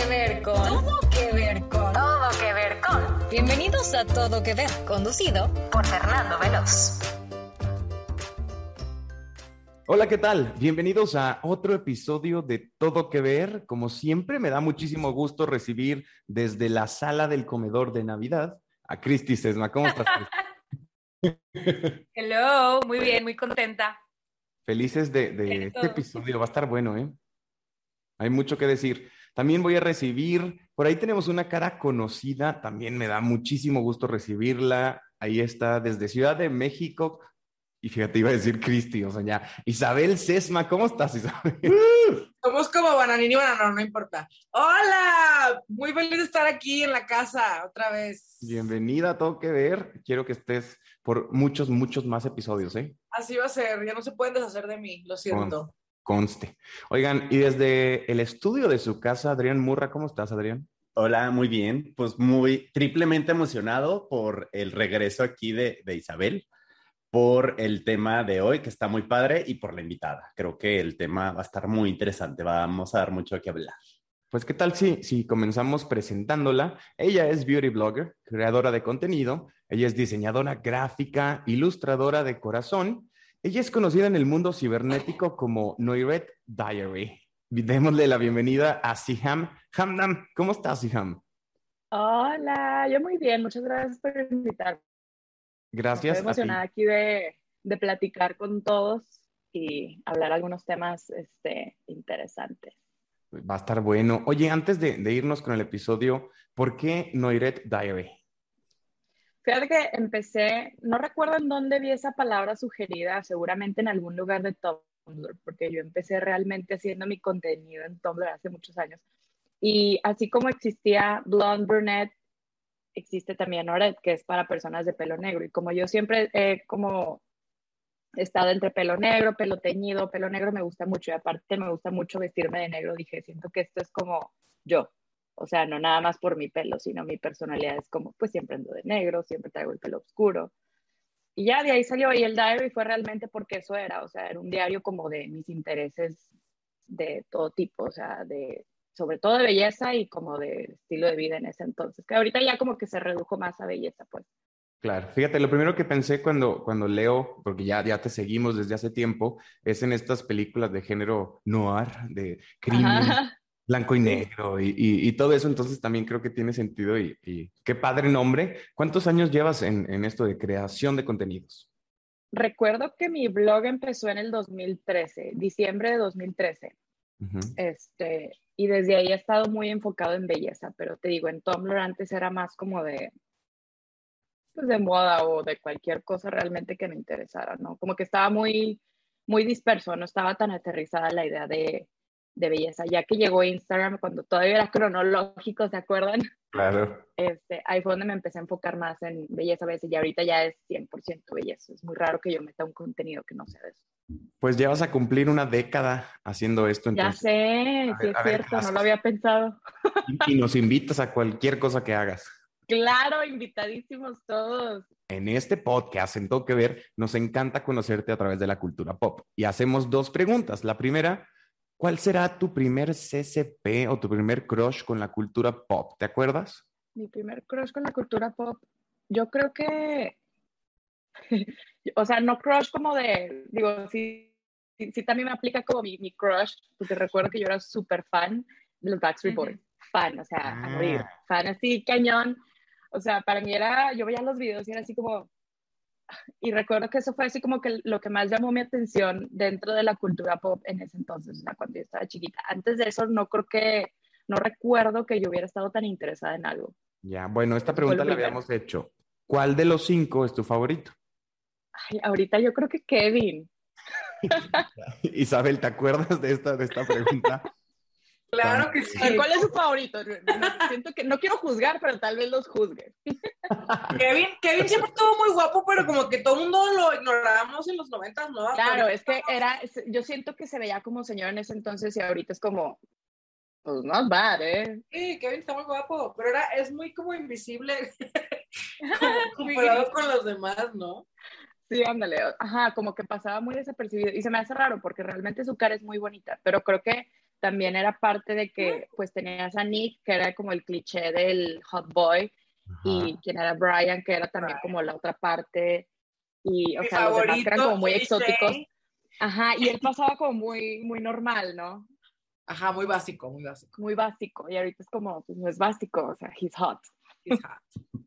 que ver con. Todo que ver con. Todo que ver con. Bienvenidos a Todo que ver, conducido por Fernando Veloz. Hola, ¿qué tal? Bienvenidos a otro episodio de Todo que ver. Como siempre, me da muchísimo gusto recibir desde la sala del comedor de Navidad a Cristi Sesma. ¿Cómo estás? Hello, muy bien, muy contenta. Felices de, de este episodio, va a estar bueno, ¿eh? Hay mucho que decir. También voy a recibir, por ahí tenemos una cara conocida, también me da muchísimo gusto recibirla. Ahí está, desde Ciudad de México. Y fíjate, iba a decir Cristi, o sea, ya. Isabel Sesma, ¿cómo estás, Isabel? Somos como bananini bananón, no importa. Hola, muy feliz de estar aquí en la casa otra vez. Bienvenida a Todo Que Ver. Quiero que estés por muchos, muchos más episodios, ¿eh? Así va a ser, ya no se pueden deshacer de mí, lo siento. Conste. Oigan, y desde el estudio de su casa, Adrián Murra, ¿cómo estás, Adrián? Hola, muy bien. Pues muy triplemente emocionado por el regreso aquí de, de Isabel por el tema de hoy, que está muy padre, y por la invitada. Creo que el tema va a estar muy interesante, vamos a dar mucho que hablar. Pues, ¿qué tal si, si comenzamos presentándola? Ella es beauty blogger, creadora de contenido, ella es diseñadora gráfica, ilustradora de corazón. Ella es conocida en el mundo cibernético como Noiret Diary. Démosle la bienvenida a Siham Hamdam. ¿Cómo estás, Siham? Hola, yo muy bien, muchas gracias por invitarme. Gracias. Estoy emocionada aquí de, de, platicar con todos y hablar algunos temas este, interesantes. Va a estar bueno. Oye, antes de, de irnos con el episodio, ¿por qué Noiret Diary? Fíjate que empecé, no recuerdo en dónde vi esa palabra sugerida, seguramente en algún lugar de Tumblr, porque yo empecé realmente haciendo mi contenido en Tumblr hace muchos años. Y así como existía Blonde Brunette, existe también Oret, que es para personas de pelo negro. Y como yo siempre he como estado entre pelo negro, pelo teñido, pelo negro me gusta mucho. Y aparte me gusta mucho vestirme de negro, dije, siento que esto es como yo. O sea, no nada más por mi pelo, sino mi personalidad es como, pues siempre ando de negro, siempre traigo el pelo oscuro. Y ya de ahí salió, y el diary fue realmente porque eso era, o sea, era un diario como de mis intereses de todo tipo, o sea, de sobre todo de belleza y como de estilo de vida en ese entonces, que ahorita ya como que se redujo más a belleza, pues. Claro, fíjate, lo primero que pensé cuando, cuando leo, porque ya, ya te seguimos desde hace tiempo, es en estas películas de género noir, de crimen, Ajá. Blanco y negro y, y, y, todo eso, entonces también creo que tiene sentido y, y qué padre nombre. ¿Cuántos años llevas en, en, esto de creación de contenidos? Recuerdo que mi blog empezó en el 2013, diciembre de 2013. Uh -huh. Este, y desde ahí he estado muy enfocado en belleza, pero te digo, en Tumblr antes era más como de, pues de moda o de cualquier cosa realmente que me interesara, ¿no? Como que estaba muy, muy disperso, no estaba tan aterrizada la idea de, de belleza, ya que llegó Instagram cuando todavía era cronológico, ¿se acuerdan? Claro. Este, ahí fue donde me empecé a enfocar más en belleza a veces y ahorita ya es 100% belleza. Es muy raro que yo meta un contenido que no sea de eso. Pues ya vas a cumplir una década haciendo esto. Entonces. Ya sé, sí ver, es cierto, ver, no lo había pensado. Y, y nos invitas a cualquier cosa que hagas. Claro, invitadísimos todos. En este podcast, en Todo que Ver, nos encanta conocerte a través de la cultura pop. Y hacemos dos preguntas. La primera, ¿cuál será tu primer CCP o tu primer crush con la cultura pop? ¿Te acuerdas? Mi primer crush con la cultura pop. Yo creo que o sea, no crush como de, digo, sí, sí, sí también me aplica como mi, mi, crush, porque recuerdo que yo era súper fan de los Backstreet Boys, fan, o sea, ah. a morir, fan así, cañón, o sea, para mí era, yo veía los videos y era así como, y recuerdo que eso fue así como que lo que más llamó mi atención dentro de la cultura pop en ese entonces, o sea, cuando yo estaba chiquita. Antes de eso no creo que, no recuerdo que yo hubiera estado tan interesada en algo. Ya, bueno, esta pregunta la habíamos hecho. ¿Cuál de los cinco es tu favorito? Ay, ahorita yo creo que Kevin. Isabel, ¿te acuerdas de esta, de esta pregunta? Claro que sí. ¿Cuál es su favorito? Siento que no quiero juzgar, pero tal vez los juzgue. Kevin, Kevin siempre estuvo muy guapo, pero como que todo el mundo lo ignorábamos en los noventas, ¿no? Claro, es que era, yo siento que se veía como señor en ese entonces y ahorita es como, pues not bad, ¿eh? Sí, Kevin está muy guapo, pero era, es muy como invisible comparado con los demás, ¿no? Sí, ándale, ajá, como que pasaba muy desapercibido y se me hace raro porque realmente su cara es muy bonita, pero creo que también era parte de que pues tenías a Nick, que era como el cliché del hot boy, y quien era Brian, que era también como la otra parte, y o sea, los demás eran como muy exóticos. Ajá, y él pasaba como muy, muy normal, ¿no? Ajá, muy básico, muy básico. Muy básico, y ahorita es como, pues no es básico, o sea, he's hot. He's hot.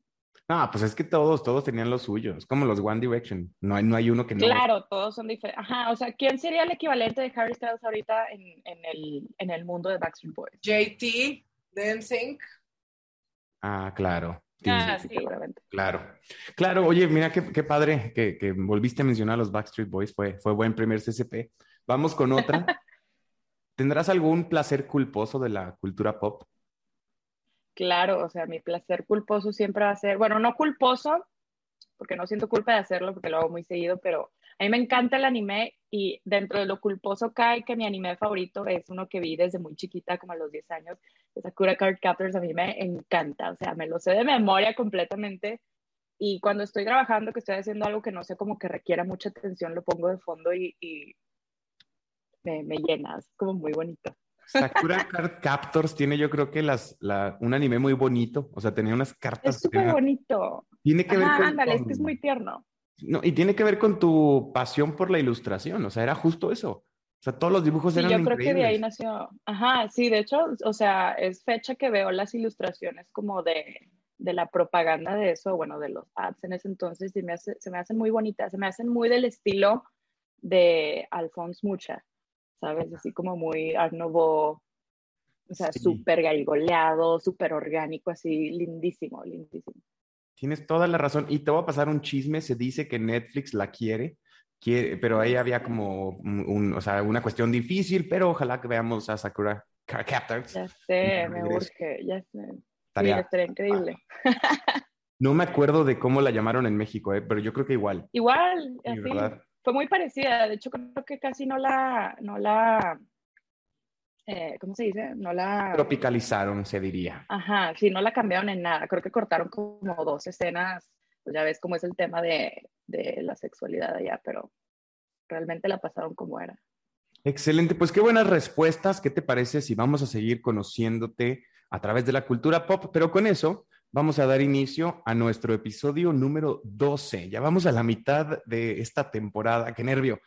No, pues es que todos, todos tenían los suyos, es como los One Direction, no hay, no hay uno que no. Claro, todos son diferentes. Ajá, o sea, ¿quién sería el equivalente de Harry Styles ahorita en, en, el, en el mundo de Backstreet Boys? JT, Dancing. Ah, claro. Ah, sí, seguramente. Claro. Claro, oye, mira qué, qué padre que, que, volviste a mencionar a los Backstreet Boys, fue, fue buen primer CCP. Vamos con otra. ¿Tendrás algún placer culposo de la cultura pop? Claro, o sea, mi placer culposo siempre va a ser, bueno, no culposo, porque no siento culpa de hacerlo, porque lo hago muy seguido, pero a mí me encanta el anime y dentro de lo culposo cae que mi anime favorito es uno que vi desde muy chiquita, como a los 10 años, Sakura Card Captors, a mí me encanta, o sea, me lo sé de memoria completamente y cuando estoy trabajando, que estoy haciendo algo que no sé como que requiera mucha atención, lo pongo de fondo y, me, me es como muy bonito. Sakura Card Captors tiene yo creo que las, la, un anime muy bonito, o sea, tenía unas cartas. Es súper bonito. Tiene que ver con... Ándale, es que es muy tierno. No, y tiene que ver con tu pasión por la ilustración, o sea, era justo eso. O sea, todos los dibujos eran sí, yo creo que de ahí nació. Ajá, sí, de hecho, o sea, es fecha que veo las ilustraciones como de, de la propaganda de eso, bueno, de los ads en ese entonces, y me hace, se me hacen muy bonitas, se me hacen muy del estilo de Alphonse Mucha. ¿Sabes? Así como muy Art o sea, súper garigoleado, súper orgánico, así lindísimo, lindísimo. Tienes toda la razón. Y te voy a pasar un chisme. Se dice que Netflix la quiere, quiere pero ahí había como un, o sea, una cuestión difícil, pero ojalá que veamos a Sakura Captors. Ya sé, me urge, ya sé. Estaría, increíble. No me acuerdo de cómo la llamaron en México, ¿eh? pero yo creo que igual. Igual, así fue muy parecida, de hecho creo que casi no la, no la, eh, ¿cómo se dice? No la... Tropicalizaron, se diría. Ajá, sí, no la cambiaron en nada, creo que cortaron como dos escenas, pues ya ves cómo es el tema de, de la sexualidad allá, pero realmente la pasaron como era. Excelente, pues qué buenas respuestas, ¿qué te parece si vamos a seguir conociéndote a través de la cultura pop? Pero con eso vamos a dar inicio a nuestro episodio número 12. Ya vamos a la mitad de esta temporada, qué nervio.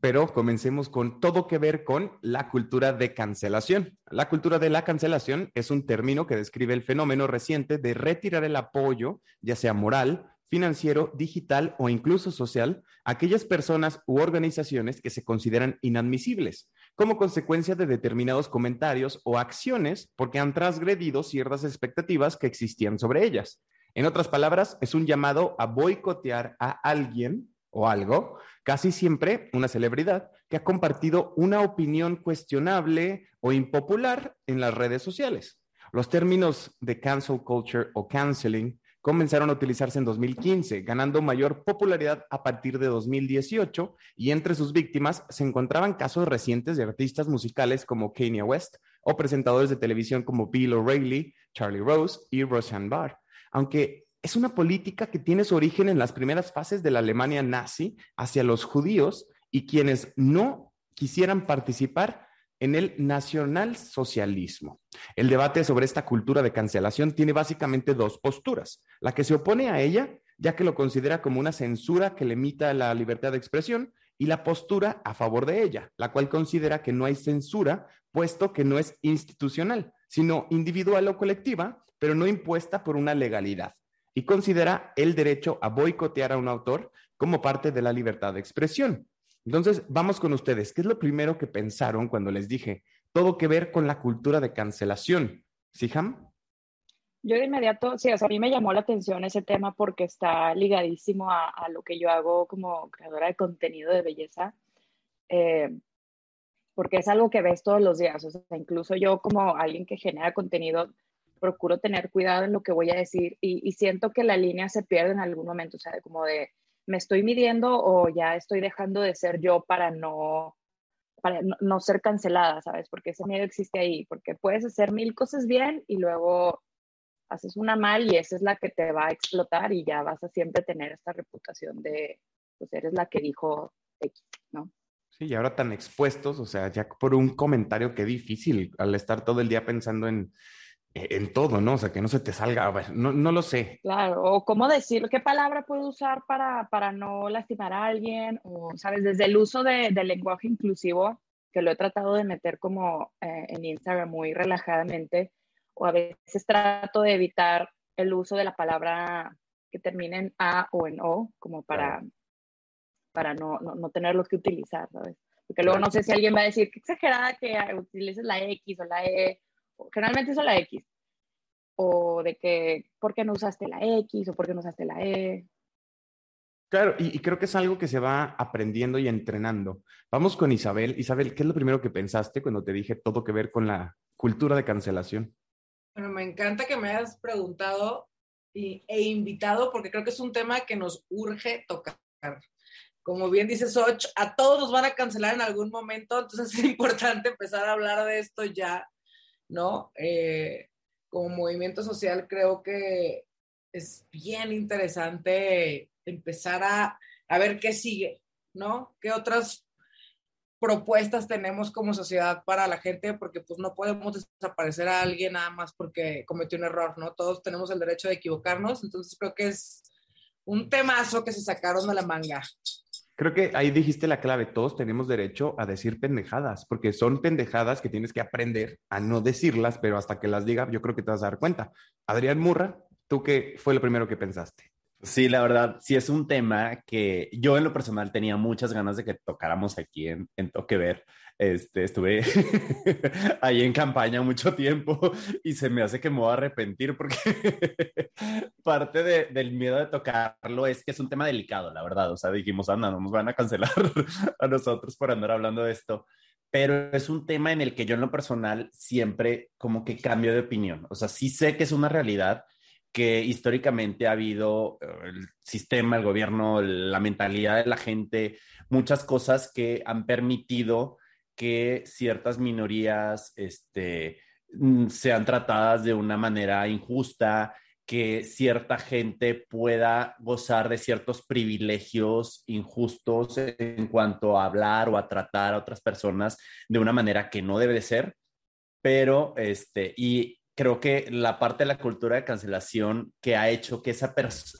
Pero comencemos con todo que ver con la cultura de cancelación. La cultura de la cancelación es un término que describe el fenómeno reciente de retirar el apoyo, ya sea moral, financiero, digital o incluso social, aquellas personas u organizaciones que se consideran inadmisibles como consecuencia de determinados comentarios o acciones porque han transgredido ciertas expectativas que existían sobre ellas. En otras palabras, es un llamado a boicotear a alguien o algo, casi siempre una celebridad, que ha compartido una opinión cuestionable o impopular en las redes sociales. Los términos de cancel culture o canceling comenzaron a utilizarse en 2015, ganando mayor popularidad a partir de 2018 y entre sus víctimas se encontraban casos recientes de artistas musicales como Kanye West o presentadores de televisión como Bill O'Reilly, Charlie Rose y Roseanne Barr. Aunque es una política que tiene su origen en las primeras fases de la Alemania nazi hacia los judíos y quienes no quisieran participar en el nacionalsocialismo. El debate sobre esta cultura de cancelación tiene básicamente dos posturas. La que se opone a ella, ya que lo considera como una censura que limita la libertad de expresión, y la postura a favor de ella, la cual considera que no hay censura, puesto que no es institucional, sino individual o colectiva, pero no impuesta por una legalidad, y considera el derecho a boicotear a un autor como parte de la libertad de expresión. Entonces, vamos con ustedes. ¿Qué es lo primero que pensaron cuando les dije todo que ver con la cultura de cancelación? ¿Sí, Ham? Yo de inmediato, sí, o a mí me llamó la atención ese tema porque está ligadísimo a, lo que yo hago como creadora de contenido de belleza, eh, porque es algo que ves todos los días, o sea, incluso yo como alguien que genera contenido, procuro tener cuidado en lo que voy a decir y, y siento que la línea se pierde en algún momento, o sea, como de me estoy midiendo o ya estoy dejando de ser yo para no, para no, ser cancelada, ¿sabes? Porque ese miedo existe ahí, porque puedes hacer mil cosas bien y luego haces una mal y esa es la que te va a explotar y ya vas a siempre tener esta reputación de, pues eres la que dijo X, ¿no? Sí, y ahora tan expuestos, o sea, ya por un comentario que difícil al estar todo el día pensando en, en todo, ¿no? O sea, que no se te salga, no, no lo sé. Claro, o cómo decirlo, qué palabra puedo usar para, para no lastimar a alguien, o, ¿sabes? Desde el uso de, del lenguaje inclusivo, que lo he tratado de meter como eh, en Instagram muy relajadamente, o a veces trato de evitar el uso de la palabra que termine en A o en O, como para, para no, no, no tenerlo que utilizar, ¿sabes? Porque luego no sé si alguien va a decir, qué exagerada que utilices la X o la E, generalmente uso la X, o de que, ¿por qué no usaste la X o por qué no usaste la E? Claro, y, y, creo que es algo que se va aprendiendo y entrenando. Vamos con Isabel. Isabel, ¿qué es lo primero que pensaste cuando te dije todo que ver con la cultura de cancelación? Bueno, me encanta que me hayas preguntado y, e invitado porque creo que es un tema que nos urge tocar. Como bien dice Soch, a todos nos van a cancelar en algún momento, entonces es importante empezar a hablar de esto ya, ¿no? Eh, como movimiento social creo que es bien interesante empezar a, a ver qué sigue, ¿no? ¿Qué otras propuestas tenemos como sociedad para la gente, porque pues no podemos desaparecer a alguien nada más porque cometió un error, ¿no? Todos tenemos el derecho de equivocarnos, entonces creo que es un temazo que se sacaron de la manga. Creo que ahí dijiste la clave, todos tenemos derecho a decir pendejadas, porque son pendejadas que tienes que aprender a no decirlas, pero hasta que las diga, yo creo que te vas a dar cuenta. Adrián Murra, ¿tú qué fue lo primero que pensaste? Sí, la verdad, sí es un tema que yo en lo personal tenía muchas ganas de que tocáramos aquí en, en Toque Ver. Este, estuve ahí en campaña mucho tiempo y se me hace que me voy a arrepentir porque parte de, del miedo de tocarlo es que es un tema delicado, la verdad. O sea, dijimos, anda, no nos van a cancelar a nosotros por andar hablando de esto. Pero es un tema en el que yo en lo personal siempre como que cambio de opinión. O sea, sí sé que es una realidad que históricamente ha habido eh, el sistema, el gobierno, la mentalidad de la gente, muchas cosas que han permitido que ciertas minorías este, mm, sean tratadas de una manera injusta, que cierta gente pueda gozar de ciertos privilegios injustos en cuanto a hablar o a tratar a otras personas de una manera que no debe de ser, pero este, y creo que la parte de la cultura de cancelación que ha hecho que esa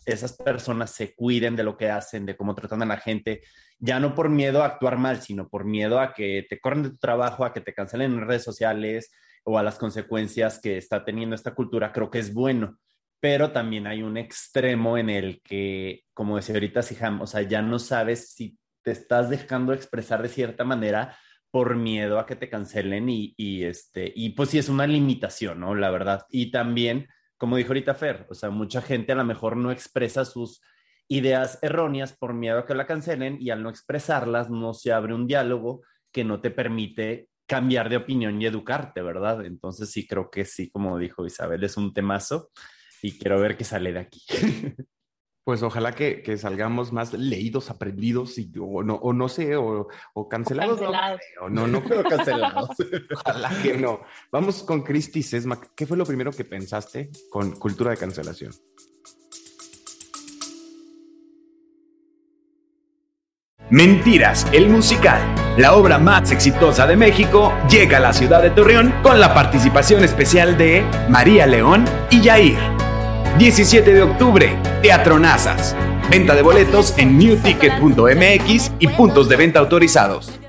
esas personas se cuiden de lo que hacen, de cómo tratan a la gente, ya no por miedo a actuar mal, sino por miedo a que te corren de tu trabajo, a que te cancelen en redes sociales o a las consecuencias que está teniendo esta cultura, creo que es bueno. Pero también hay un extremo en el que, como decía ahorita Siham, o sea, ya no sabes si te estás dejando expresar de cierta manera por miedo a que te cancelen y, este, y pues sí es una limitación, ¿no? La verdad. Y también, como dijo ahorita Fer, o sea, mucha gente a lo mejor no expresa sus ideas erróneas por miedo a que la cancelen y al no expresarlas no se abre un diálogo que no te permite cambiar de opinión y educarte, ¿verdad? Entonces sí creo que sí, como dijo Isabel, es un temazo y quiero ver qué sale de aquí. Pues ojalá que, que, salgamos más leídos, aprendidos, y, o, no, o no sé, o, o cancelados. cancelados. No, no, no, no cancelados. ojalá que no. Vamos con Cristi Sesma. ¿Qué fue lo primero que pensaste con cultura de cancelación? Mentiras, el musical. La obra más exitosa de México llega a la ciudad de Torreón con la participación especial de María León y Yair 17 de octubre, Teatro Nazas. Venta de boletos en newticket.mx y puntos de venta autorizados.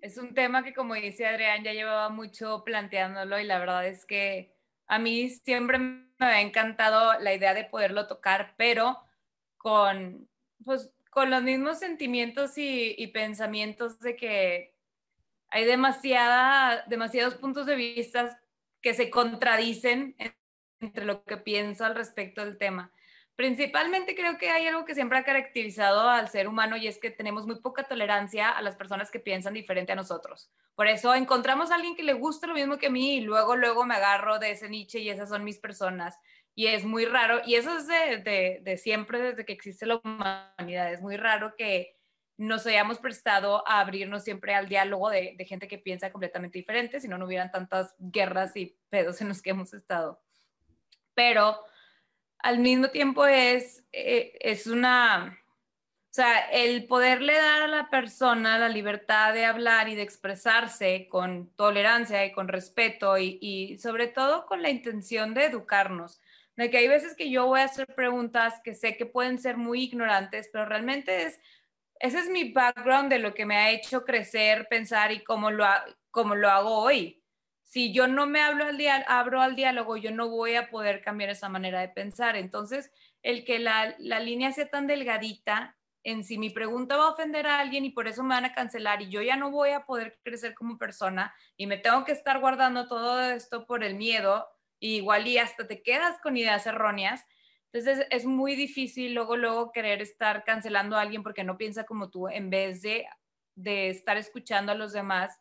Es un tema que, como dice Adrián, ya llevaba mucho planteándolo y la verdad es que a mí siempre me ha encantado la idea de poderlo tocar, pero con, pues, con los mismos sentimientos y, pensamientos de que hay demasiada, demasiados puntos de vista que se contradicen entre lo que pienso al respecto del tema. Principalmente creo que hay algo que siempre ha caracterizado al ser humano y es que tenemos muy poca tolerancia a las personas que piensan diferente a nosotros. Por eso encontramos a alguien que le gusta lo mismo que a mí y luego, luego me agarro de ese nicho y esas son mis personas. Y es muy raro, y eso es de, de siempre, desde que existe la humanidad. Es muy raro que nos hayamos prestado a abrirnos siempre al diálogo de, gente que piensa completamente diferente, si no, no hubieran tantas guerras y pedos en los que hemos estado. Pero al mismo tiempo es, eh, es una, o sea, el poderle dar a la persona la libertad de hablar y de expresarse con tolerancia y con respeto y, y sobre todo con la intención de educarnos. De que hay veces que yo voy a hacer preguntas que sé que pueden ser muy ignorantes, pero realmente es, ese es mi background de lo que me ha hecho crecer, pensar y cómo lo, cómo lo hago hoy. Si yo no me hablo al abro al diálogo, yo no voy a poder cambiar esa manera de pensar. Entonces, el que la, la línea sea tan delgadita en si mi pregunta va a ofender a alguien y por eso me van a cancelar y yo ya no voy a poder crecer como persona y me tengo que estar guardando todo esto por el miedo, igual y hasta te quedas con ideas erróneas. Entonces es muy difícil luego, luego querer estar cancelando a alguien porque no piensa como tú en vez de, de estar escuchando a los demás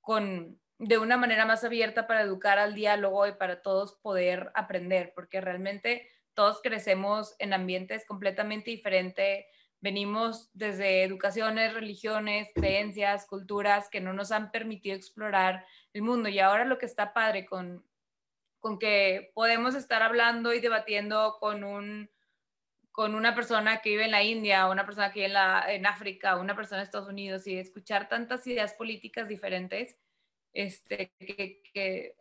con, de una manera más abierta para educar al diálogo y para todos poder aprender, porque realmente todos crecemos en ambientes completamente diferentes venimos desde educaciones, religiones, creencias, culturas que no nos han permitido explorar el mundo. Y ahora lo que está padre con, con que podemos estar hablando y debatiendo con, un, con una persona que vive en la India, una persona que vive en, la, en África, una persona en Estados Unidos y escuchar tantas ideas políticas diferentes, este, que, que,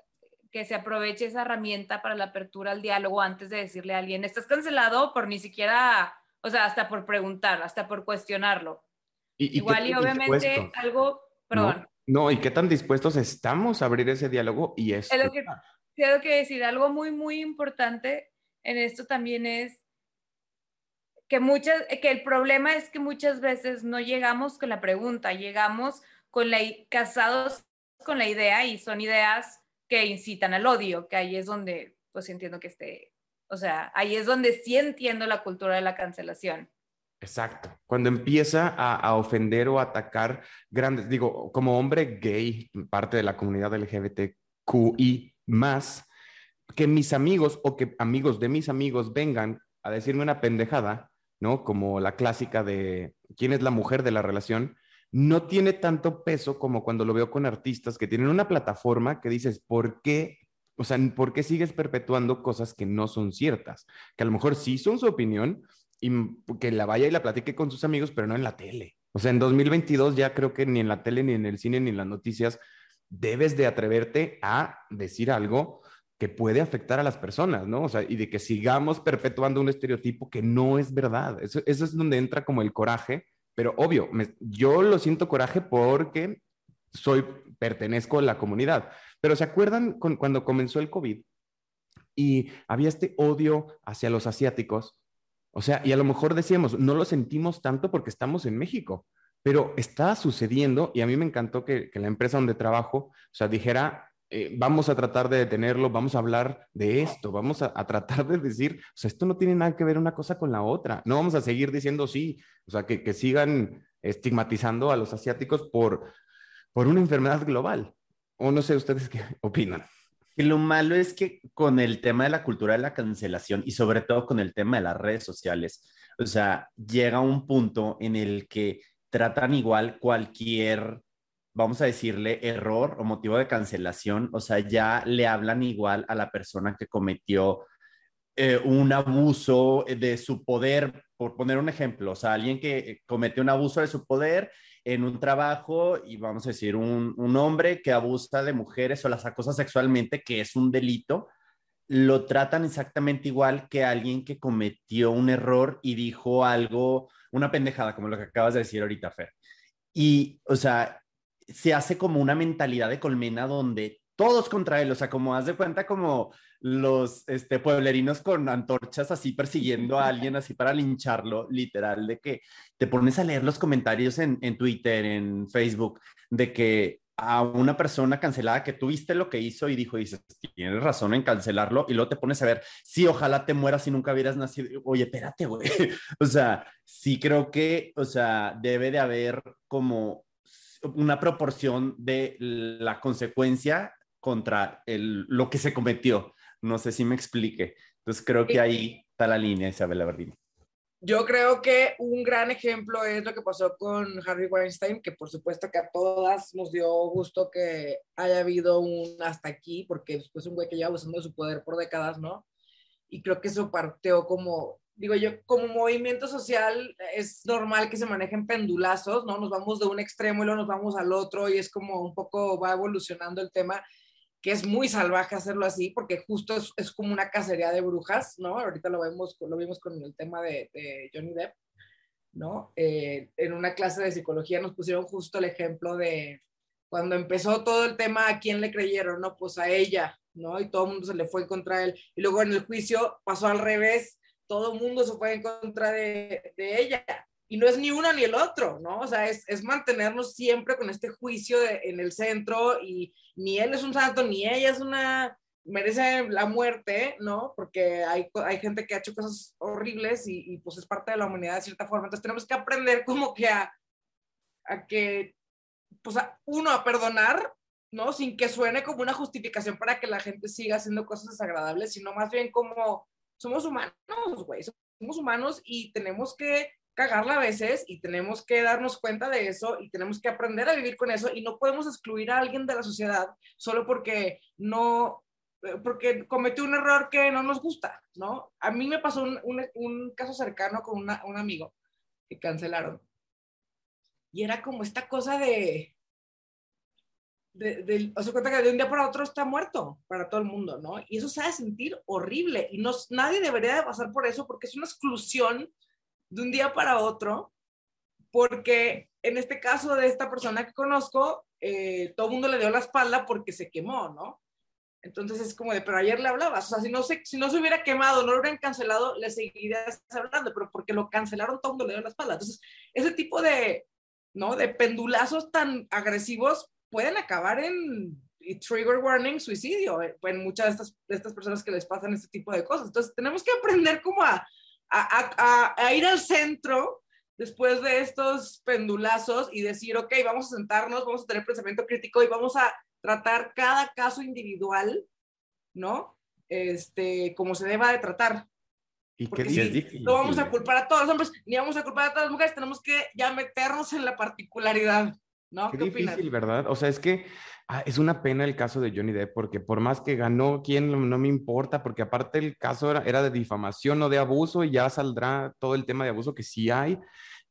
que se aproveche esa herramienta para la apertura al diálogo antes de decirle a alguien, estás cancelado por ni siquiera o sea, hasta por preguntar, hasta por cuestionarlo. Igual y obviamente algo, perdón. No, y qué tan dispuestos estamos a abrir ese diálogo y. Es tengo que decir, algo muy, muy importante en esto también es que muchas, que el problema es que muchas veces no llegamos con la pregunta, llegamos con la, casados con la idea y son ideas que incitan al odio, que ahí es donde pues entiendo que esté o sea, ahí es donde sí entiendo la cultura de la cancelación. Exacto. Cuando empieza a, ofender o atacar grandes, digo, como hombre gay, parte de la comunidad LGBTQI más, que mis amigos o que amigos de mis amigos vengan a decirme una pendejada, ¿no? Como la clásica de quién es la mujer de la relación, no tiene tanto peso como cuando lo veo con artistas que tienen una plataforma que dices, ¿por qué o sea, ¿por qué sigues perpetuando cosas que no son ciertas? Que a lo mejor sí son su opinión y que la vaya y la platique con sus amigos, pero no en la tele. O sea, en 2022 ya creo que ni en la tele, ni en el cine, ni en las noticias debes de atreverte a decir algo que puede afectar a las personas, ¿no? O sea, y de que sigamos perpetuando un estereotipo que no es verdad. Eso, es donde entra como el coraje, pero obvio, yo lo siento coraje porque soy, pertenezco a la comunidad. Pero ¿se acuerdan cuando comenzó el COVID y había este odio hacia los asiáticos? O sea, y a lo mejor decíamos, no lo sentimos tanto porque estamos en México, pero está sucediendo y a mí me encantó que, la empresa donde trabajo, o sea, dijera, eh, vamos a tratar de detenerlo, vamos a hablar de esto, vamos a, tratar de decir, o sea, esto no tiene nada que ver una cosa con la otra, no vamos a seguir diciendo sí, o sea, que, que sigan estigmatizando a los asiáticos por, por una enfermedad global. O no sé ustedes qué opinan. Y lo malo es que con el tema de la cultura de la cancelación y sobre todo con el tema de las redes sociales, o sea, llega un punto en el que tratan igual cualquier, vamos a decirle, error o motivo de cancelación, o sea, ya le hablan igual a la persona que cometió eh, un abuso de su poder, por poner un ejemplo, o sea, alguien que cometió un abuso de su poder en un trabajo y vamos a decir un, un hombre que abusa de mujeres o las acosa sexualmente, que es un delito, lo tratan exactamente igual que alguien que cometió un error y dijo algo, una pendejada, como lo que acabas de decir ahorita, Fer. Y, o sea, se hace como una mentalidad de colmena donde todos contra él, o sea, como haz de cuenta como los este, pueblerinos con antorchas así persiguiendo a alguien así para lincharlo, literal, de que te pones a leer los comentarios en, en Twitter, en Facebook, de que a una persona cancelada que tuviste lo que hizo y dijo, dices, tienes razón en cancelarlo, y luego te pones a ver, sí, ojalá te mueras si nunca hubieras nacido. Oye, espérate, güey. o sea, sí creo que, o sea, debe de haber como una proporción de la consecuencia contra el, lo que se cometió. No sé si me explique. Entonces creo que ahí está la línea, Isabela Verdini. Yo creo que un gran ejemplo es lo que pasó con Harry Weinstein, que por supuesto que a todas nos dio gusto que haya habido un hasta aquí, porque después un güey que lleva usando su poder por décadas, ¿no? y creo que eso partió como, digo yo, como movimiento social es normal que se manejen pendulazos, ¿no? Nos vamos de un extremo y luego nos vamos al otro y es como un poco va evolucionando el tema que es muy salvaje hacerlo así, porque justo es, es, como una cacería de brujas, ¿no? Ahorita lo vemos, lo vimos con el tema de, Johnny Depp, ¿no? Eh, en una clase de psicología nos pusieron justo el ejemplo de cuando empezó todo el tema, ¿a quién le creyeron? No, pues a ella, ¿no? Y todo el mundo se le fue en contra él. Y luego en el juicio pasó al revés, todo el mundo se fue en contra de, de ella. Y no es ni uno ni el otro, ¿no? O sea, es, es mantenernos siempre con este juicio de, en el centro y ni él es un santo, ni ella es una, merece la muerte, ¿no? Porque hay, hay gente que ha hecho cosas horribles y, y, pues es parte de la humanidad de cierta forma. Entonces tenemos que aprender como que a, a que, pues a, uno, a perdonar, ¿no? Sin que suene como una justificación para que la gente siga haciendo cosas desagradables, sino más bien como somos humanos, güey, somos humanos y tenemos que cagarla a veces y tenemos que darnos cuenta de eso y tenemos que aprender a vivir con eso y no podemos excluir a alguien de la sociedad solo porque no, eh, porque cometió un error que no nos gusta, ¿no? A mí me pasó un, un, un caso cercano con una, un amigo que cancelaron y era como esta cosa de, de, de, o sea, cuenta que de un día para otro está muerto para todo el mundo, ¿no? Y eso se hace sentir horrible y no, nadie debería de pasar por eso porque es una exclusión de un día para otro, porque en este caso de esta persona que conozco, eh, todo el mundo le dio la espalda porque se quemó, ¿no? Entonces es como de, pero ayer le hablabas, o sea, si no se, si no se hubiera quemado, no lo hubieran cancelado, le seguirías hablando, pero porque lo cancelaron, todo el mundo le dio la espalda. Entonces, ese tipo de, ¿no? De pendulazos tan agresivos pueden acabar en trigger warning, suicidio, eh, en muchas de estas, de estas personas que les pasan este tipo de cosas. Entonces, tenemos que aprender como a, a, a, a, ir al centro después de estos pendulazos y decir, ok, vamos a sentarnos, vamos a tener pensamiento crítico y vamos a tratar cada caso individual, ¿no? Este, como se deba de tratar. Y que si, es difícil. No vamos a culpar a todos los hombres, ni vamos a culpar a todas las mujeres, tenemos que ya meternos en la particularidad, ¿no? Qué, ¿Qué difícil, opinas? ¿verdad? O sea, es que ah, es una pena el caso de Johnny Depp, porque por más que ganó, ¿quién no, me importa? Porque aparte el caso era, de difamación, no de abuso, y ya saldrá todo el tema de abuso que sí hay.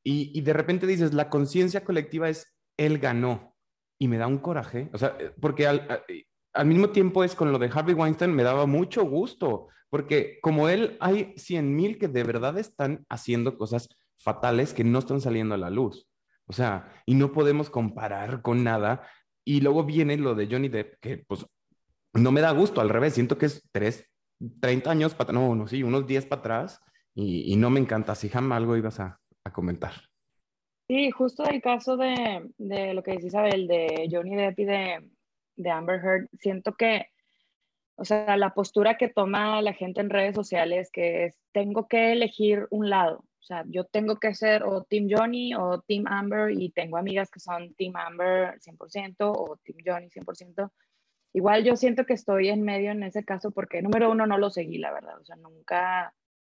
Y, y de repente dices, la conciencia colectiva es, él ganó. Y me da un coraje, o sea, porque al, al mismo tiempo es con lo de Harvey Weinstein, me daba mucho gusto, porque como él, hay 100 mil que de verdad están haciendo cosas fatales que no están saliendo a la luz. O sea, y no podemos comparar con nada. Y luego viene lo de Johnny Depp, que pues no me da gusto, al revés, siento que es tres, 30 años para, no, no, sí, unos 10 para atrás, y, no me encanta. Si jamás algo ibas a, a comentar. Sí, justo el caso de, de, lo que dice Isabel, de Johnny Depp y de, de Amber Heard, siento que, o sea, la postura que toma la gente en redes sociales, que es, tengo que elegir un lado, o sea, yo tengo que ser o Team Johnny o Team Amber y tengo amigas que son Team Amber 100% o Team Johnny 100%. Igual yo siento que estoy en medio en ese caso porque número uno no lo seguí, la verdad, o sea, nunca,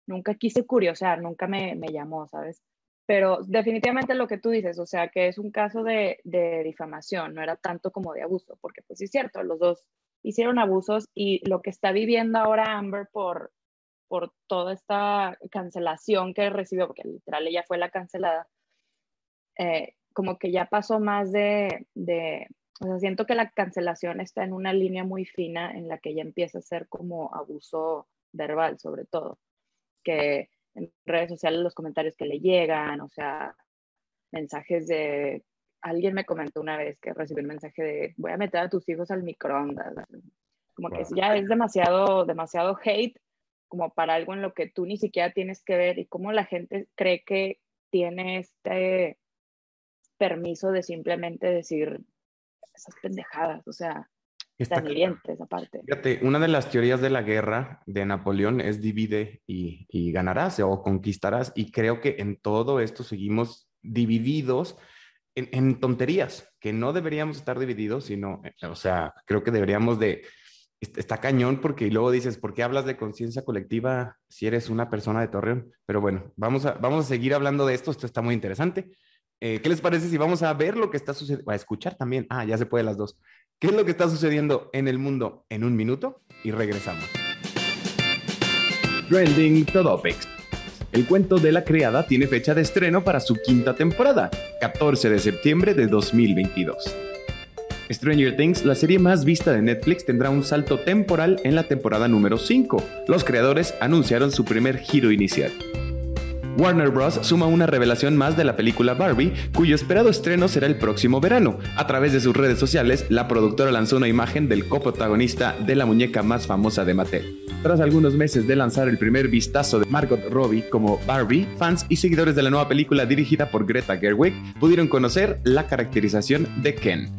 nunca quise curiosar, nunca me, me llamó, ¿sabes? Pero definitivamente lo que tú dices, o sea, que es un caso de, de, difamación, no era tanto como de abuso, porque pues sí es cierto, los dos hicieron abusos y lo que está viviendo ahora Amber por, por toda esta cancelación que recibió, porque literal ella fue la cancelada, eh, como que ya pasó más de, de, o sea, siento que la cancelación está en una línea muy fina en la que ya empieza a ser como abuso verbal, sobre todo, que en redes sociales los comentarios que le llegan, o sea, mensajes de, alguien me comentó una vez que recibió un mensaje de, voy a meter a tus hijos al microondas, como wow. que ya es demasiado, demasiado hate como para algo en lo que tú ni siquiera tienes que ver y cómo la gente cree que tiene este permiso de simplemente decir esas pendejadas, o sea, Está esa parte. Fíjate, una de las teorías de la guerra de Napoleón es divide y, y, ganarás o conquistarás. Y creo que en todo esto seguimos divididos en, en, tonterías, que no deberíamos estar divididos, sino, o sea, creo que deberíamos de... Está cañón porque luego dices, ¿por qué hablas de conciencia colectiva si eres una persona de Torreón? Pero bueno, vamos a, vamos a seguir hablando de esto, esto está muy interesante. Eh, ¿Qué les parece si vamos a ver lo que está sucediendo? A escuchar también. Ah, ya se puede las dos. ¿Qué es lo que está sucediendo en el mundo en un minuto? Y regresamos. Trending Topics. El cuento de la criada tiene fecha de estreno para su quinta temporada, 14 de septiembre de 2022. Stranger Things, la serie más vista de Netflix, tendrá un salto temporal en la temporada número 5. Los creadores anunciaron su primer giro inicial. Warner Bros. suma una revelación más de la película Barbie, cuyo esperado estreno será el próximo verano. A través de sus redes sociales, la productora lanzó una imagen del coprotagonista de la muñeca más famosa de Mattel. Tras algunos meses de lanzar el primer vistazo de Margot Robbie como Barbie, fans y seguidores de la nueva película dirigida por Greta Gerwig pudieron conocer la caracterización de Ken.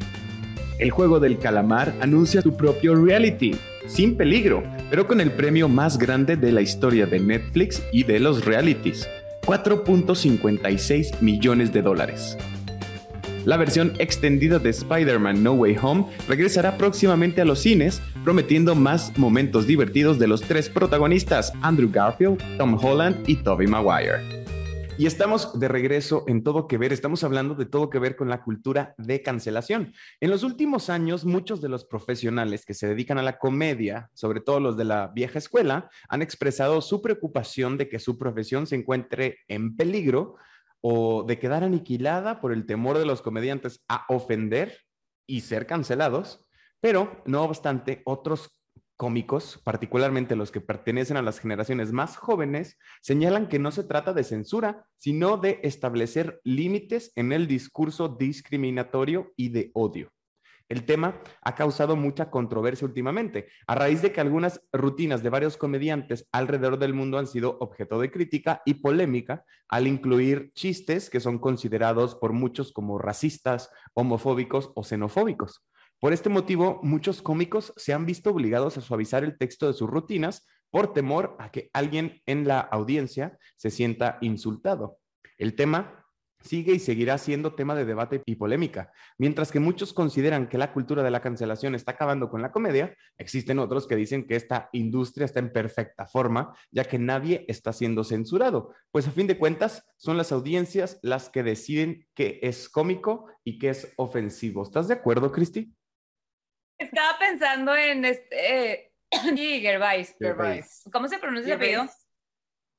El juego del calamar anuncia su propio reality, sin peligro, pero con el premio más grande de la historia de Netflix y de los realities. 4.56 millones de dólares. La versión extendida de Spider-Man No Way Home regresará próximamente a los cines, prometiendo más momentos divertidos de los tres protagonistas, Andrew Garfield, Tom Holland y Tobey Maguire. Y estamos de regreso en Todo que Ver. Estamos hablando de todo que ver con la cultura de cancelación. En los últimos años, muchos de los profesionales que se dedican a la comedia, sobre todo los de la vieja escuela, han expresado su preocupación de que su profesión se encuentre en peligro o de quedar aniquilada por el temor de los comediantes a ofender y ser cancelados. Pero, no obstante, otros cómicos, particularmente los que pertenecen a las generaciones más jóvenes, señalan que no se trata de censura, sino de establecer límites en el discurso discriminatorio y de odio. El tema ha causado mucha controversia últimamente, a raíz de que algunas rutinas de varios comediantes alrededor del mundo han sido objeto de crítica y polémica al incluir chistes que son considerados por muchos como racistas, homofóbicos o xenofóbicos. Por este motivo, muchos cómicos se han visto obligados a suavizar el texto de sus rutinas por temor a que alguien en la audiencia se sienta insultado. El tema sigue y seguirá siendo tema de debate y polémica. Mientras que muchos consideran que la cultura de la cancelación está acabando con la comedia, existen otros que dicen que esta industria está en perfecta forma, ya que nadie está siendo censurado, pues a fin de cuentas son las audiencias las que deciden qué es cómico y qué es ofensivo. ¿Estás de acuerdo, Cristi? Estaba pensando en este. Gervais. ¿Cómo se pronuncia el apellido?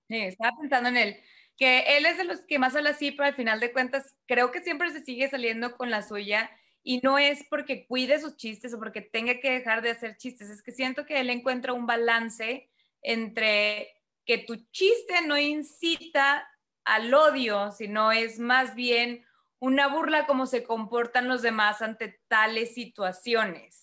Sí, estaba pensando en él. Que él es de los que más habla así, pero al final de cuentas, creo que siempre se sigue saliendo con la suya. Y no es porque cuide sus chistes o porque tenga que dejar de hacer chistes. Es que siento que él encuentra un balance entre que tu chiste no incita al odio, sino es más bien una burla como se comportan los demás ante tales situaciones.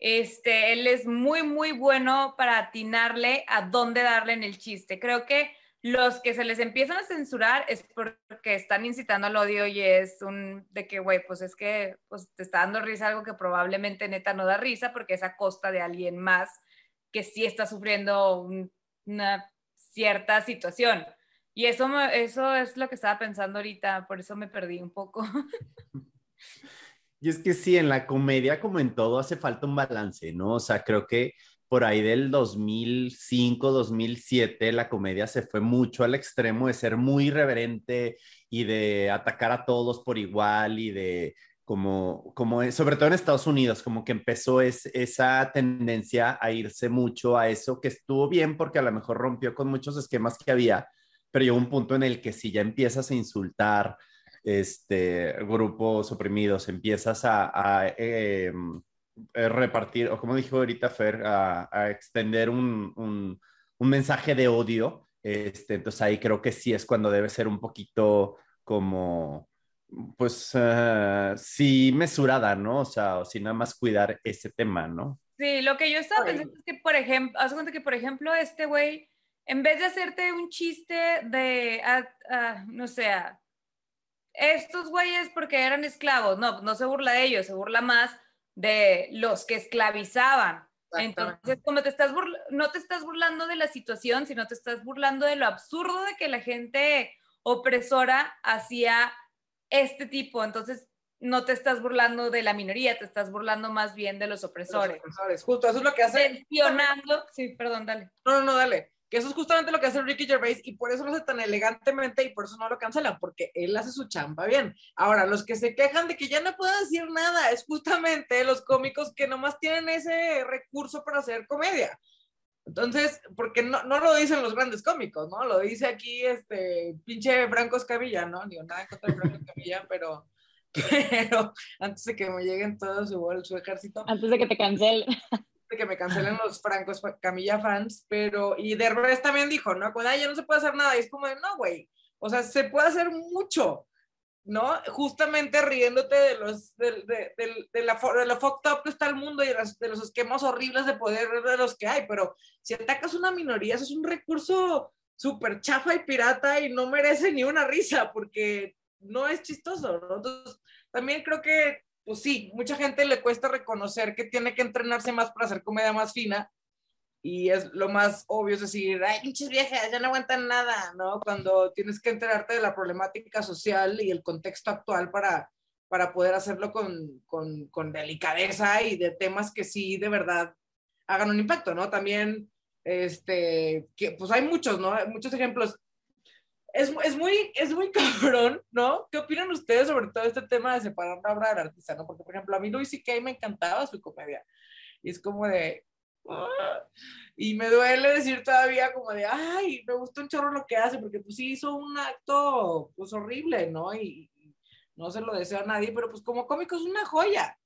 Este, él es muy, muy bueno para atinarle a dónde darle en el chiste. Creo que los que se les empiezan a censurar es porque están incitando al odio y es un de que, güey, pues es que pues, te está dando risa algo que probablemente neta no da risa porque es a costa de alguien más que sí está sufriendo una cierta situación. Y eso, eso es lo que estaba pensando ahorita, por eso me perdí un poco. Y es que sí, en la comedia, como en todo, hace falta un balance, ¿no? O sea, creo que por ahí del 2005, 2007, la comedia se fue mucho al extremo de ser muy irreverente y de atacar a todos por igual y de como, como sobre todo en Estados Unidos, como que empezó es, esa tendencia a irse mucho a eso, que estuvo bien porque a lo mejor rompió con muchos esquemas que había, pero llegó un punto en el que si ya empiezas a insultar, este, grupos oprimidos, empiezas a, em, eh, repartir, o como dijo ahorita Fer, a, extender un, mensaje de odio, este, entonces ahí creo que sí es cuando debe ser un poquito como, pues, uh, sí mesurada, ¿no? O sea, o sin nada más cuidar ese tema, ¿no? Sí, lo que yo estaba pensando es que, por ejemplo, haz cuenta que, por ejemplo, este güey, en vez de hacerte un chiste de, no sé, estos güeyes porque eran esclavos, no, no se burla de ellos, se burla más de los que esclavizaban. Entonces, como te estás no te estás burlando de la situación, sino te estás burlando de lo absurdo de que la gente opresora hacía este tipo. Entonces, no te estás burlando de la minoría, te estás burlando más bien de los opresores. Los opresores, justo, eso es lo que hace. Mencionando, sí, perdón, dale. No, no, no, dale. Que eso es justamente lo que hace Ricky Gervais y por eso lo hace tan elegantemente y por eso no lo cancelan, porque él hace su chamba bien. Ahora, los que se quejan de que ya no pueden decir nada es justamente los cómicos que nomás tienen ese recurso para hacer comedia. Entonces, porque no, no lo dicen los grandes cómicos, ¿no? Lo dice aquí este pinche Franco Escamilla, ¿no? Ni nada contra Franco Escamilla, pero, pero antes de que me lleguen todos su, su ejército. Antes de que te cancelen. De que me cancelen los Franco Escamilla fans, pero, y Derbez también dijo, ¿no? Cuando ya no se puede hacer nada, y es como de, no, güey, o sea, se puede hacer mucho. ¿no? Justamente riéndote de los de, de, de, la, de lo fucked up que está el mundo y de de los esquemas horribles de poder de los que hay, pero si atacas una minoría, eso es un recurso súper chafa y pirata y no merece ni una risa porque no es chistoso, ¿no? Entonces, también creo que, pues sí, mucha gente le cuesta reconocer que tiene que entrenarse más para hacer comedia más fina y es lo más obvio es decir, ay, pinches viejas, ya no aguantan nada, ¿no? Cuando tienes que enterarte de la problemática social y el contexto actual para, para poder hacerlo con, con, con delicadeza y de temas que sí de verdad hagan un impacto, ¿no? También, este, que pues hay muchos, ¿no? Muchos ejemplos. Es, es, muy, es muy cabrón, ¿no? ¿Qué opinan ustedes sobre todo este tema de separar la obra del artista, ¿no? Porque, por ejemplo, a mí Luis C.K. me encantaba su comedia. Y es como de, y me duele decir todavía como de, ay, me gusta un chorro lo que hace, porque pues sí hizo un acto pues horrible, ¿no? Y, no se lo deseo a nadie, pero pues como cómico es una joya.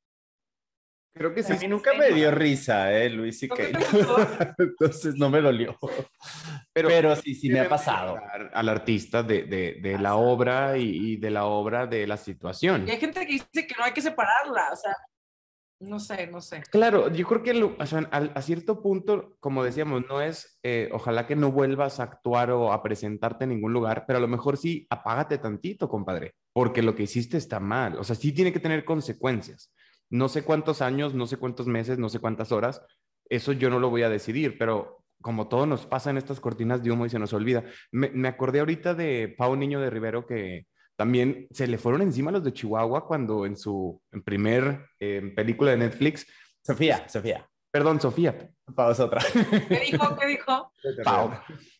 Creo que sí. A mí nunca me dio risa, ¿eh, Luis y que Entonces no me dolió. Pero, pero sí, sí me ha pasado. Al artista de, de, de la obra y, y, de la obra de la situación. Y hay gente que dice que no hay que separarla, o sea, no sé, no sé. Claro, yo creo que a, cierto punto, como decíamos, no es, eh, ojalá que no vuelvas a actuar o a presentarte en ningún lugar, pero a lo mejor sí, apágate tantito, compadre, porque lo que hiciste está mal. O sea, sí tiene que tener consecuencias. No sé cuántos años, no sé cuántos meses, no sé cuántas horas, eso yo no lo voy a decidir, pero como todo nos pasa en estas cortinas de humo y se nos olvida. Me, me acordé ahorita de Pau Niño de Rivero que también se le fueron encima los de Chihuahua cuando en su primer eh, película de Netflix. Sofía, Sofía. Perdón, Sofía. Pausa otra. ¿Qué dijo? ¿Qué dijo? Pau.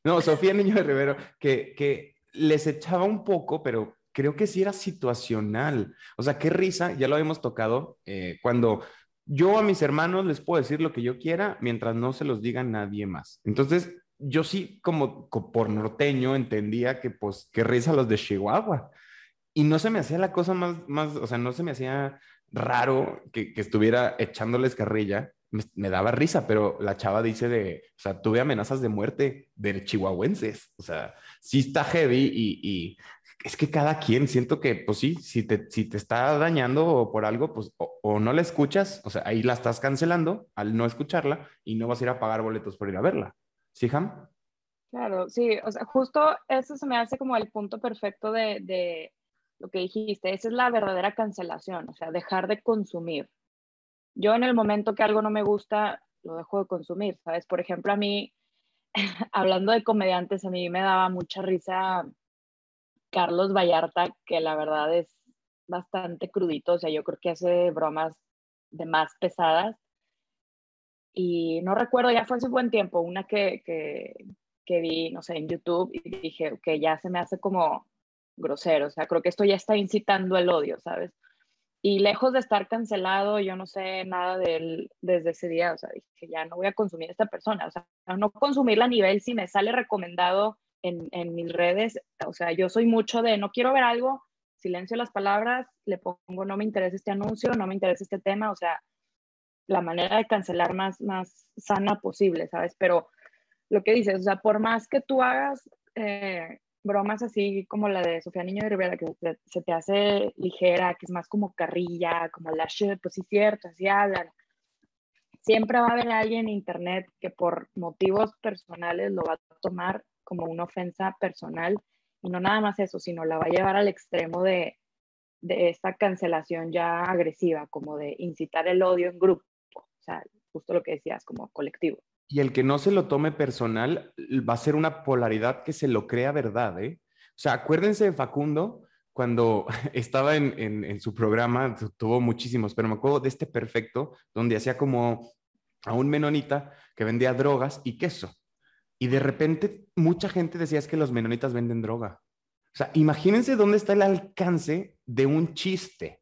No, Sofía Niño de Rivero, que, que les echaba un poco, pero creo que sí era situacional. O sea, qué risa, ya lo habíamos tocado, eh, cuando yo a mis hermanos les puedo decir lo que yo quiera mientras no se los diga nadie más. Entonces, yo sí, como, como por norteño, entendía que, pues, qué risa los de Chihuahua y no se me hacía la cosa más, más o sea, no se me hacía raro que, que estuviera echándoles carrilla. Me, daba risa, pero la chava dice de, o sea, tuve amenazas de muerte de chihuahuenses. O sea, sí está heavy y, y es que cada quien, siento que, pues sí, si te, si te está dañando por algo, pues o, no la escuchas, o sea, ahí la estás cancelando al no escucharla y no vas a ir a pagar boletos por ir a verla. ¿Sí, Ham? Claro, sí, o sea, justo eso se me hace como el punto perfecto de, de lo que dijiste, esa es la verdadera cancelación, o sea, dejar de consumir. Yo en el momento que algo no me gusta, lo dejo de consumir, ¿sabes? Por ejemplo, a mí, hablando de comediantes, a mí me daba mucha risa Carlos Vallarta, que la verdad es bastante crudito, o sea, yo creo que hace bromas de más pesadas. Y no recuerdo, ya fue hace buen tiempo, una que, que, que vi, no sé, en YouTube y dije, que ya se me hace como grosero, o sea, creo que esto ya está incitando el odio, ¿sabes? Y lejos de estar cancelado, yo no sé nada de él desde ese día, o sea, dije, ya no voy a consumir esta persona, o sea, no consumirla a nivel si me sale recomendado en, en mis redes, o sea, yo soy mucho de, no quiero ver algo, silencio las palabras, le pongo, no me interesa este anuncio, no me interesa este tema, o sea, la manera de cancelar más, más sana posible, ¿sabes? Pero lo que dices, o sea, por más que tú hagas eh, bromas así como la de Sofía Niño de Rivera, que se te hace ligera, que es más como carrilla, como la shit, pues sí cierto, así hablan. Siempre va a haber alguien en internet que por motivos personales lo va a tomar como una ofensa personal y no nada más eso, sino la va a llevar al extremo de, de esta cancelación ya agresiva, como de incitar el odio en grupo, o sea, justo lo que decías, como colectivo. Y el que no se lo tome personal va a ser una polaridad que se lo crea verdad, ¿eh? O sea, acuérdense de Facundo cuando estaba en, en, su programa, tuvo muchísimos, pero me acuerdo de este perfecto, donde hacía como a un menonita que vendía drogas y queso. Y de repente mucha gente decía es que los menonitas venden droga. O sea, imagínense dónde está el alcance de un chiste.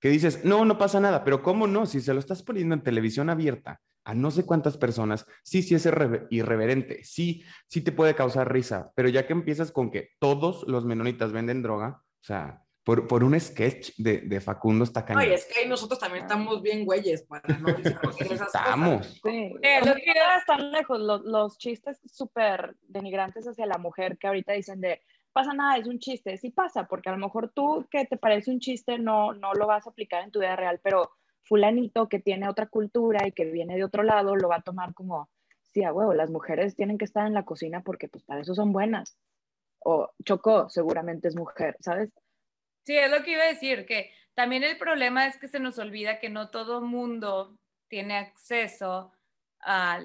Que dices, no, no pasa nada, pero ¿cómo no? Si se lo estás poniendo en televisión abierta, a no sé cuántas personas, sí, sí es irreverente, sí, sí te puede causar risa, pero ya que empiezas con que todos los menonitas venden droga, o sea, por, por un sketch de, de Facundo está cañón. Oye, es que ahí nosotros también estamos bien güeyes para no Estamos. Sí. lo que están lejos, los, los chistes súper denigrantes hacia la mujer que ahorita dicen de pasa nada, es un chiste, sí pasa, porque a lo mejor tú que te parece un chiste no, no lo vas a aplicar en tu vida real, pero fulanito que tiene otra cultura y que viene de otro lado lo va a tomar como, sí, a huevo, las mujeres tienen que estar en la cocina porque pues para eso son buenas. O Choco seguramente es mujer, ¿sabes? Sí, es lo que iba a decir, que también el problema es que se nos olvida que no todo mundo tiene acceso a,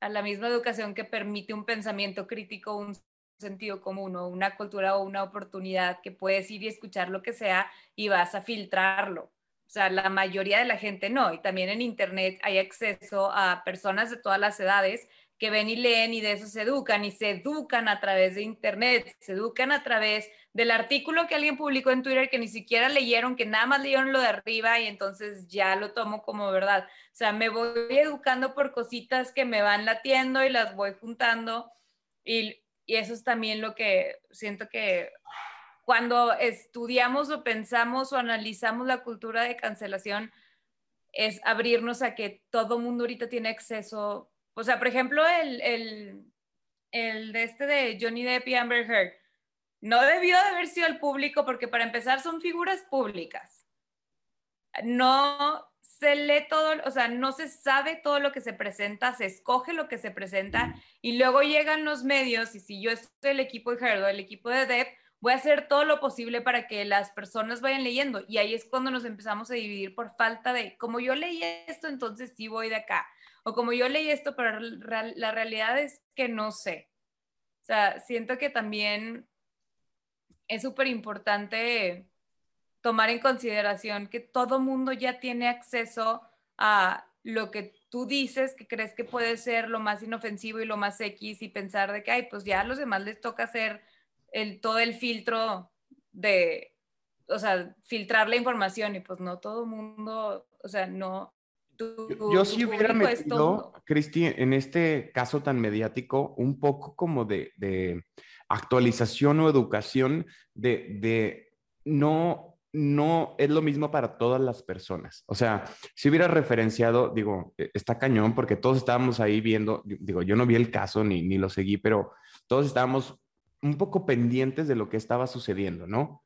a la misma educación que permite un pensamiento crítico, un sentido común o una cultura o una oportunidad que puedes ir y escuchar lo que sea y vas a filtrarlo. O sea, la mayoría de la gente no. Y también en Internet hay acceso a personas de todas las edades que ven y leen y de eso se educan y se educan a través de Internet, se educan a través del artículo que alguien publicó en Twitter que ni siquiera leyeron, que nada más leyeron lo de arriba y entonces ya lo tomo como verdad. O sea, me voy educando por cositas que me van latiendo y las voy juntando y, y eso es también lo que siento que cuando estudiamos o pensamos o analizamos la cultura de cancelación, es abrirnos a que todo mundo ahorita tiene acceso. O sea, por ejemplo, el, el, el de este de Johnny Depp y Amber Heard, no debió de haber sido el público porque para empezar son figuras públicas. No se lee todo, o sea, no se sabe todo lo que se presenta, se escoge lo que se presenta y luego llegan los medios y si yo estoy el equipo de Heard o el equipo de Depp, voy a hacer todo lo posible para que las personas vayan leyendo. Y ahí es cuando nos empezamos a dividir por falta de, como yo leí esto, entonces sí voy de acá. O como yo leí esto, pero la realidad es que no sé. O sea, siento que también es súper importante tomar en consideración que todo mundo ya tiene acceso a lo que tú dices que crees que puede ser lo más inofensivo y lo más X y pensar de que, ay, pues ya a los demás les toca hacer el, todo el filtro de, o sea, filtrar la información y pues no todo mundo, o sea, no. Yo, sí hubiera metido, Cristi, en este caso tan mediático, un poco como de, de actualización o educación de, de no no es lo mismo para todas las personas. O sea, si hubiera referenciado, digo, e, está cañón porque todos estábamos ahí viendo, digo, yo no vi el caso ni, ni lo seguí, pero todos estábamos un poco pendientes de lo que estaba sucediendo, ¿no?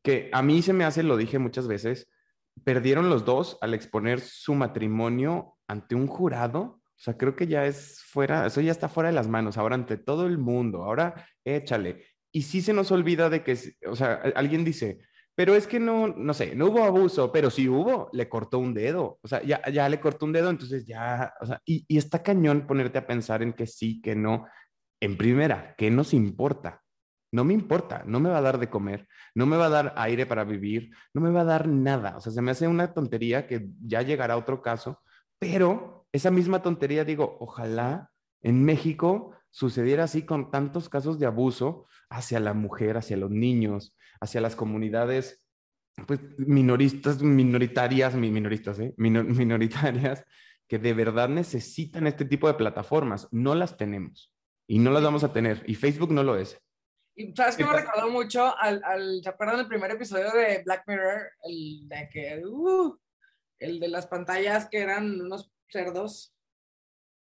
Que a mí se me hace, lo dije muchas veces, perdieron los dos al exponer su matrimonio ante un jurado. O sea, creo que ya es fuera, eso ya está fuera de las manos, ahora ante todo el mundo, ahora échale. Y sí se nos olvida de que, o sea, alguien dice, pero es que no, no sé, no hubo abuso, pero si hubo, le cortó un dedo, o sea, ya, ya le cortó un dedo, entonces ya, o sea, y, y está cañón ponerte a pensar en que sí, que no, en primera, ¿qué nos importa? No me importa, no me va a dar de comer, no me va a dar aire para vivir, no me va a dar nada. O sea, se me hace una tontería que ya llegará otro caso, pero esa misma tontería digo, ojalá en México sucediera así con tantos casos de abuso hacia la mujer, hacia los niños, hacia las comunidades pues minoristas, minoritarias, minoristas, ¿eh? minoritarias, que de verdad necesitan este tipo de plataformas. No las tenemos y no las vamos a tener. Y Facebook no lo es. Y sabes que me recordó mucho al, al, ¿se acuerdan del primer episodio de Black Mirror? El de que, uh, el de las pantallas que eran unos cerdos.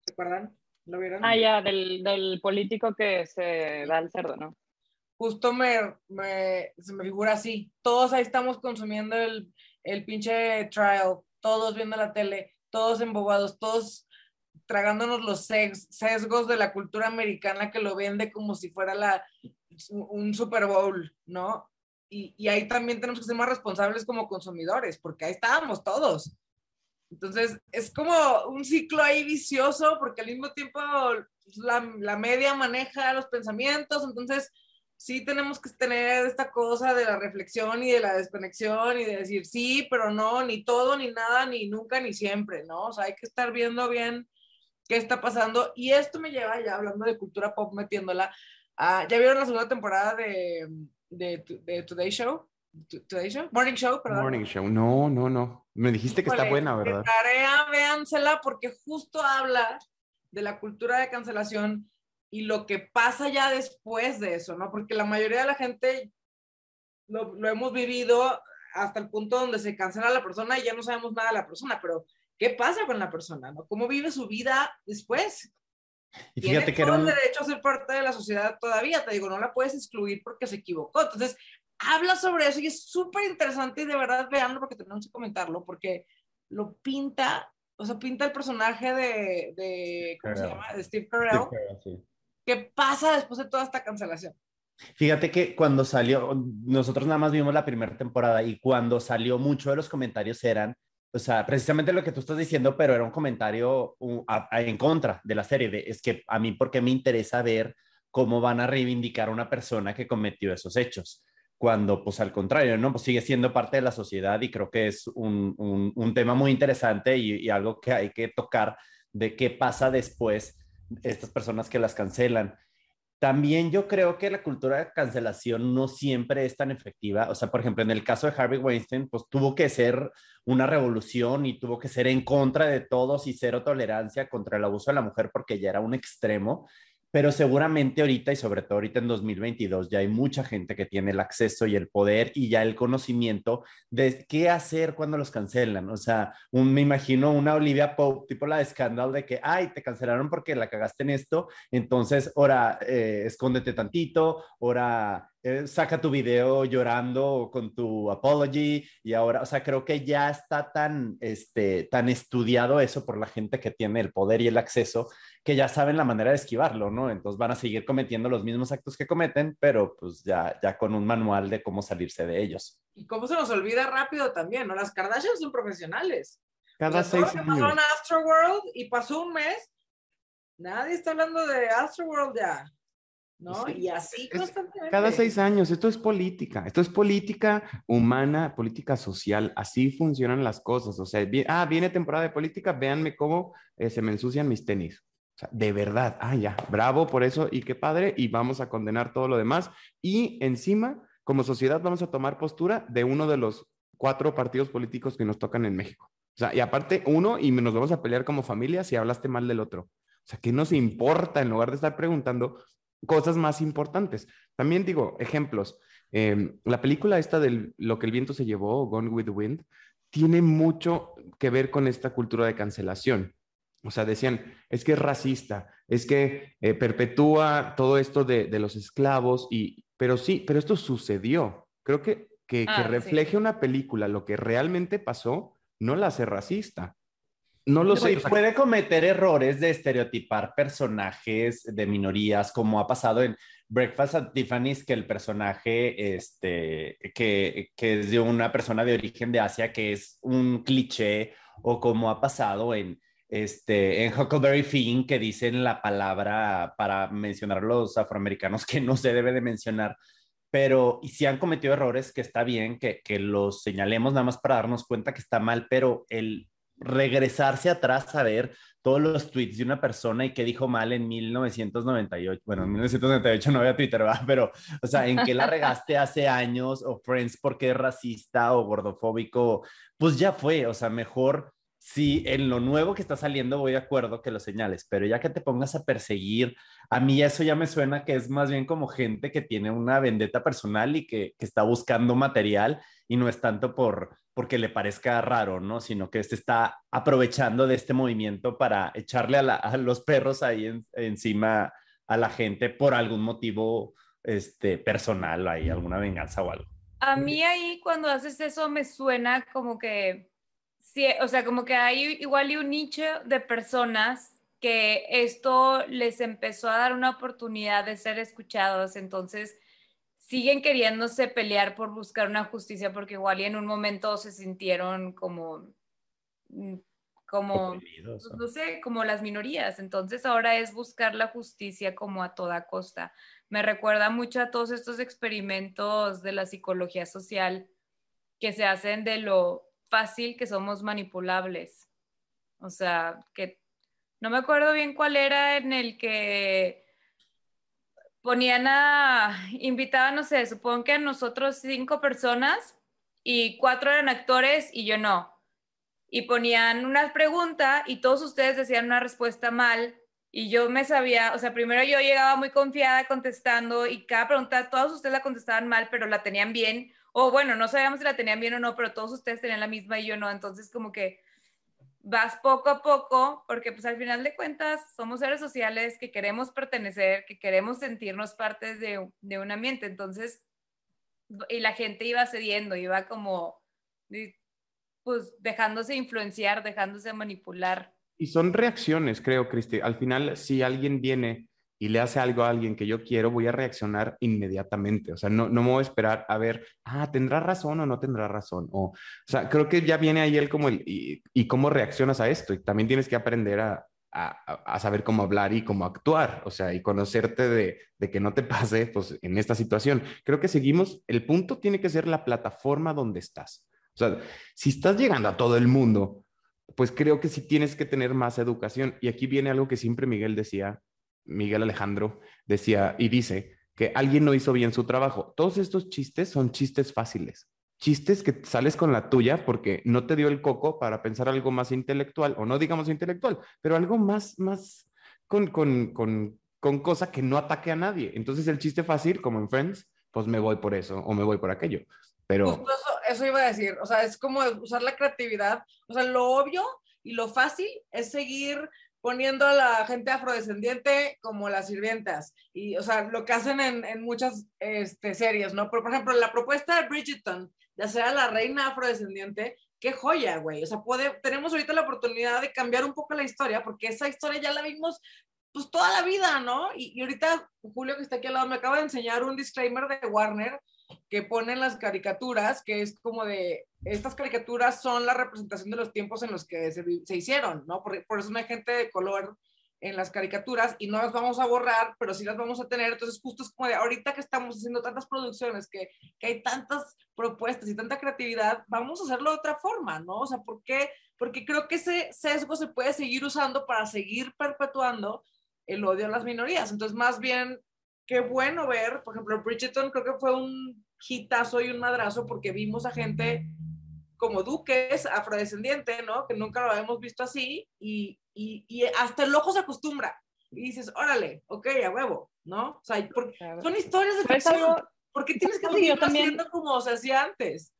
¿Se acuerdan? ¿Lo vieron? Ah, ya, del, del político que se da el cerdo, ¿no? Justo me, me, se me figura así. Todos ahí estamos consumiendo el, el pinche trial, todos viendo la tele, todos embobados, todos tragándonos los sesgos de la cultura americana que lo vende como si fuera la, un Super Bowl, ¿no? Y, y, ahí también tenemos que ser más responsables como consumidores, porque ahí estábamos todos. Entonces, es como un ciclo ahí vicioso, porque al mismo tiempo la, la media maneja los pensamientos, entonces sí tenemos que tener esta cosa de la reflexión y de la desconexión y de decir sí, pero no, ni todo, ni nada, ni nunca, ni siempre, ¿no? O sea, hay que estar viendo bien qué está pasando. Y esto me lleva, ya hablando de cultura pop, metiéndola. ¿Ya vieron la segunda temporada de, de, Today Show? Today Show, Morning Show, perdón. Morning Show, no, no, no. Me dijiste que está buena, ¿verdad? Tarea, véansela, porque justo habla de la cultura de cancelación y lo que pasa ya después de eso, ¿no? Porque la mayoría de la gente lo, lo hemos vivido hasta el punto donde se cancela a la persona y ya no sabemos nada de la persona, pero ¿qué pasa con la persona, no? ¿Cómo vive su vida después? Y fíjate Tiene que todo era un... el derecho a ser parte de la sociedad todavía, te digo, no la puedes excluir porque se equivocó. Entonces, habla sobre eso y es súper interesante y de verdad veanlo porque tenemos que comentarlo, porque lo pinta, o sea, pinta el personaje de, de ¿cómo se llama? De Steve Carell. ¿Qué pasa después de toda esta cancelación? Fíjate que cuando salió, nosotros nada más vimos la primera temporada y cuando salió mucho de los comentarios eran, o sea, precisamente lo que tú estás diciendo, pero era un comentario en contra de la serie, de, es que a mí porque me interesa ver cómo van a reivindicar a una persona que cometió esos hechos, cuando pues al contrario, ¿no? Pues sigue siendo parte de la sociedad y creo que es un, un- un tema muy interesante y, y algo que hay que tocar de qué pasa después estas personas que las cancelan. También yo creo que la cultura de cancelación no siempre es tan efectiva. O sea, por ejemplo, en el caso de Harvey Weinstein, pues tuvo que ser una revolución y tuvo que ser en contra de todos y cero tolerancia contra el abuso de la mujer porque ya era un extremo. Pero seguramente ahorita y sobre todo ahorita en 2022 ya hay mucha gente que tiene el acceso y el poder y ya el conocimiento de qué hacer cuando los cancelan. O sea, me imagino una Olivia Pope, tipo la de Scandal, de que, ay, te cancelaron porque la cagaste en esto, entonces, ahora eh, escóndete tantito, ahora eh, saca tu video llorando con tu apology y ahora, o sea, creo que ya está tan, este, tan estudiado eso por la gente que tiene el poder y el acceso que ya saben la manera de esquivarlo, ¿no? Entonces van a seguir cometiendo los mismos actos que cometen, pero pues ya, ya con un manual de cómo salirse de ellos. Y cómo se nos olvida rápido también, ¿no? Las Kardashian son profesionales. Cada O sea, todo seis que pasó años. en Astroworld y pasó un mes, nadie está hablando de Astroworld ya, ¿no? Sí. Y así Es- constantemente. Cada seis años, esto es política, esto es política humana, política social, así funcionan las cosas. O sea, vi- ah, viene temporada de política, véanme cómo eh, se me ensucian mis tenis. O sea, de verdad, ah, ya, bravo por eso y qué padre, y vamos a condenar todo lo demás. Y encima, como sociedad, vamos a tomar postura de uno de los cuatro partidos políticos que nos tocan en México. O sea, y aparte, uno, y nos vamos a pelear como familia si hablaste mal del otro. O sea, que nos importa en lugar de estar preguntando cosas más importantes. También digo, ejemplos. eh, la película esta de Lo que el viento se llevó, Gone with the Wind, tiene mucho que ver con esta cultura de cancelación. O sea, decían, es que es racista, es que eh, perpetúa todo esto de, de los esclavos, y, pero sí, pero esto sucedió. Creo que, que, que Ah, sí. refleje una película lo que realmente pasó, no la hace racista. No lo sé. puede cometer errores de estereotipar personajes de minorías, como ha pasado en Breakfast at Tiffany's, que el personaje este, que, que es de una persona de origen de Asia, que es un cliché, o como ha pasado en, este, en Huckleberry Finn, que dicen la palabra para mencionar los afroamericanos que no se debe de mencionar. Pero, y si han cometido errores, que está bien que, que los señalemos nada más para darnos cuenta que está mal, pero el regresarse atrás a ver todos los tweets de una persona y qué dijo mal en 1998. Bueno, en 1998 no había Twitter, ¿verdad? Pero, o sea, en qué la regaste hace años, o Friends porque es racista o gordofóbico, pues ya fue, o sea, mejor si en lo nuevo que está saliendo voy de acuerdo que lo señales, pero ya que te pongas a perseguir, a mí eso ya me suena que es más bien como gente que tiene una vendetta personal y que, que está buscando material y no es tanto por porque le parezca raro, ¿no? Sino que se está aprovechando de este movimiento para echarle a, los perros ahí en- encima a la gente por algún motivo este, personal, ahí, alguna venganza o algo. A mí ahí cuando haces eso me suena como que, sí, o sea, como que hay igual y un nicho de personas que esto les empezó a dar una oportunidad de ser escuchados, entonces siguen queriéndose pelear por buscar una justicia porque igual y en un momento se sintieron como, mm, como, pues, no sé, como las minorías. Entonces ahora es buscar la justicia como a toda costa. Me recuerda mucho a todos estos experimentos de la psicología social que se hacen de lo fácil que somos manipulables. O sea, que no me acuerdo bien cuál era en el que ponían a, invitaban, no sé, supongo que a nosotros cinco personas y cuatro eran actores y yo no. Y ponían una pregunta y todos ustedes decían una respuesta mal y yo me sabía, o sea, primero yo llegaba muy confiada contestando y cada pregunta, todos ustedes la contestaban mal, pero la tenían bien. O bueno, no sabíamos si la tenían bien o no, pero todos ustedes tenían la misma y yo no. Entonces como que vas poco a poco, porque pues al final de cuentas somos seres sociales que queremos pertenecer, que queremos sentirnos partes de, de un ambiente. Entonces, y la gente iba cediendo, iba como, pues dejándose influenciar, dejándose manipular. Y son reacciones, creo, Cristi. Al final, si alguien viene y le hace algo a alguien que yo quiero, voy a reaccionar inmediatamente. O sea, no, no me voy a esperar a ver, ah, ¿tendrá razón o no tendrá razón? O, o sea, creo que ya viene ahí el como el, y, y cómo reaccionas a esto. Y también tienes que aprender a, a, a, saber cómo hablar y cómo actuar, o sea, y conocerte de, de, que no te pase, pues, en esta situación. Creo que seguimos, el punto tiene que ser la plataforma donde estás. O sea, si estás llegando a todo el mundo, pues creo que sí tienes que tener más educación. Y aquí viene algo que siempre Miguel decía, Miguel Alejandro decía y dice que alguien no hizo bien su trabajo. Todos estos chistes son chistes fáciles. Chistes que sales con la tuya porque no te dio el coco para pensar algo más intelectual, o no digamos intelectual, pero algo más, más con, con, con, con cosa que no ataque a nadie. Entonces el chiste fácil, como en Friends, pues me voy por eso o me voy por aquello. Pero... Eso, eso iba a decir, o sea, es como usar la creatividad, o sea, lo obvio y lo fácil es seguir poniendo a la gente afrodescendiente como las sirvientas. Y, o sea, lo que hacen en, muchas este, series, ¿no? Por, por, ejemplo, la propuesta de Bridgerton de hacer a la reina afrodescendiente, qué joya, güey. O sea, puede, tenemos ahorita la oportunidad de cambiar un poco la historia, porque esa historia ya la vimos pues toda la vida, ¿no? Y, y ahorita Julio que está aquí al lado me acaba de enseñar un disclaimer de Warner que ponen las caricaturas, que es como de, estas caricaturas son la representación de los tiempos en los que se, se hicieron, ¿no? Por, por, eso no hay gente de color en las caricaturas y no las vamos a borrar, pero sí las vamos a tener. Entonces, justo es como de ahorita que estamos haciendo tantas producciones, que, que hay tantas propuestas y tanta creatividad, vamos a hacerlo de otra forma, ¿no? O sea, ¿por qué? Porque creo que ese sesgo se puede seguir usando para seguir perpetuando el odio a las minorías. Entonces, más bien qué bueno ver, por ejemplo, Bridgerton creo que fue un hitazo y un madrazo porque vimos a gente como duques, afrodescendiente, ¿no? Que nunca lo habíamos visto así y, y, y hasta el ojo se acostumbra. Y dices, órale, ok, a huevo, ¿no? O sea, porque claro. son historias de ficción. ¿Por qué tienes que seguir haciendo como se hacía antes?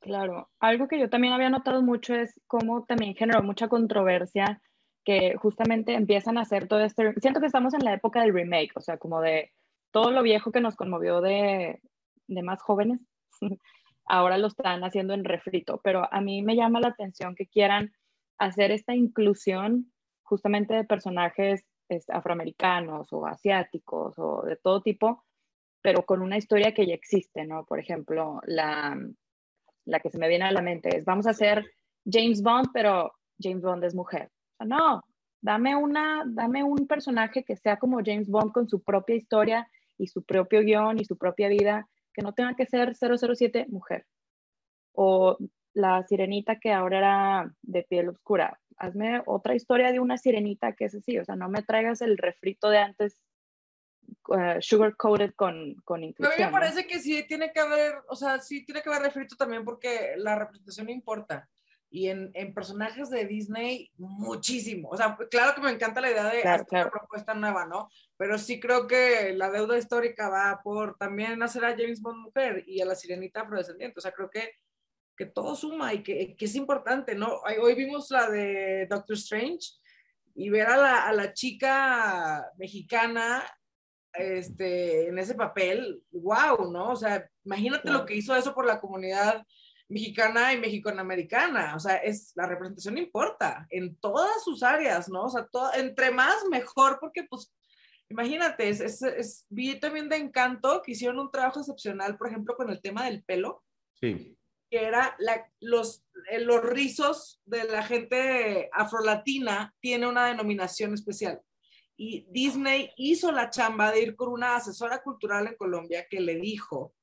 Claro, algo que yo también había notado mucho es cómo también generó mucha controversia que justamente empiezan a hacer todo esto. Siento que estamos en la época del remake, o sea, como de todo lo viejo que nos conmovió de, de más jóvenes, ahora lo están haciendo en refrito, pero a mí me llama la atención que quieran hacer esta inclusión justamente de personajes este, afroamericanos o asiáticos o de todo tipo, pero con una historia que ya existe, ¿no? Por ejemplo, la, la que se me viene a la mente es, vamos a hacer James Bond, pero James Bond es mujer no, dame, una, dame un personaje que sea como James Bond con su propia historia y su propio guion y su propia vida, que no tenga que ser 007 mujer. O la sirenita que ahora era de piel oscura. Hazme otra historia de una sirenita que es así, o sea, no me traigas el refrito de antes uh, sugar coated con, con inclusión. A mí me parece ¿no? que sí tiene que haber, o sea, sí tiene que haber refrito también porque la representación importa y en, en, personajes de Disney muchísimo. O sea, claro que me encanta la idea de claro, hacer claro. una propuesta nueva, ¿no? Pero sí creo que la deuda histórica va por también hacer a James Bond mujer y a la sirenita afrodescendiente. O sea, creo que, que todo suma y que, que es importante, ¿no? Hoy vimos la de Doctor Strange y ver a la, a la chica mexicana este, en ese papel, wow, ¿no? O sea, imagínate lo que hizo eso por la comunidad mexicana y mexicanoamericana, o sea, es, la representación importa en todas sus áreas, ¿no? O sea, todo, entre más mejor, porque pues, imagínate, es, es, es, vi también de Encanto que hicieron un trabajo excepcional, por ejemplo, con el tema del pelo. Sí. Que era la, los, eh, los rizos de la gente afrolatina tiene una denominación especial. Y Disney hizo la chamba de ir con una asesora cultural en Colombia que le dijo,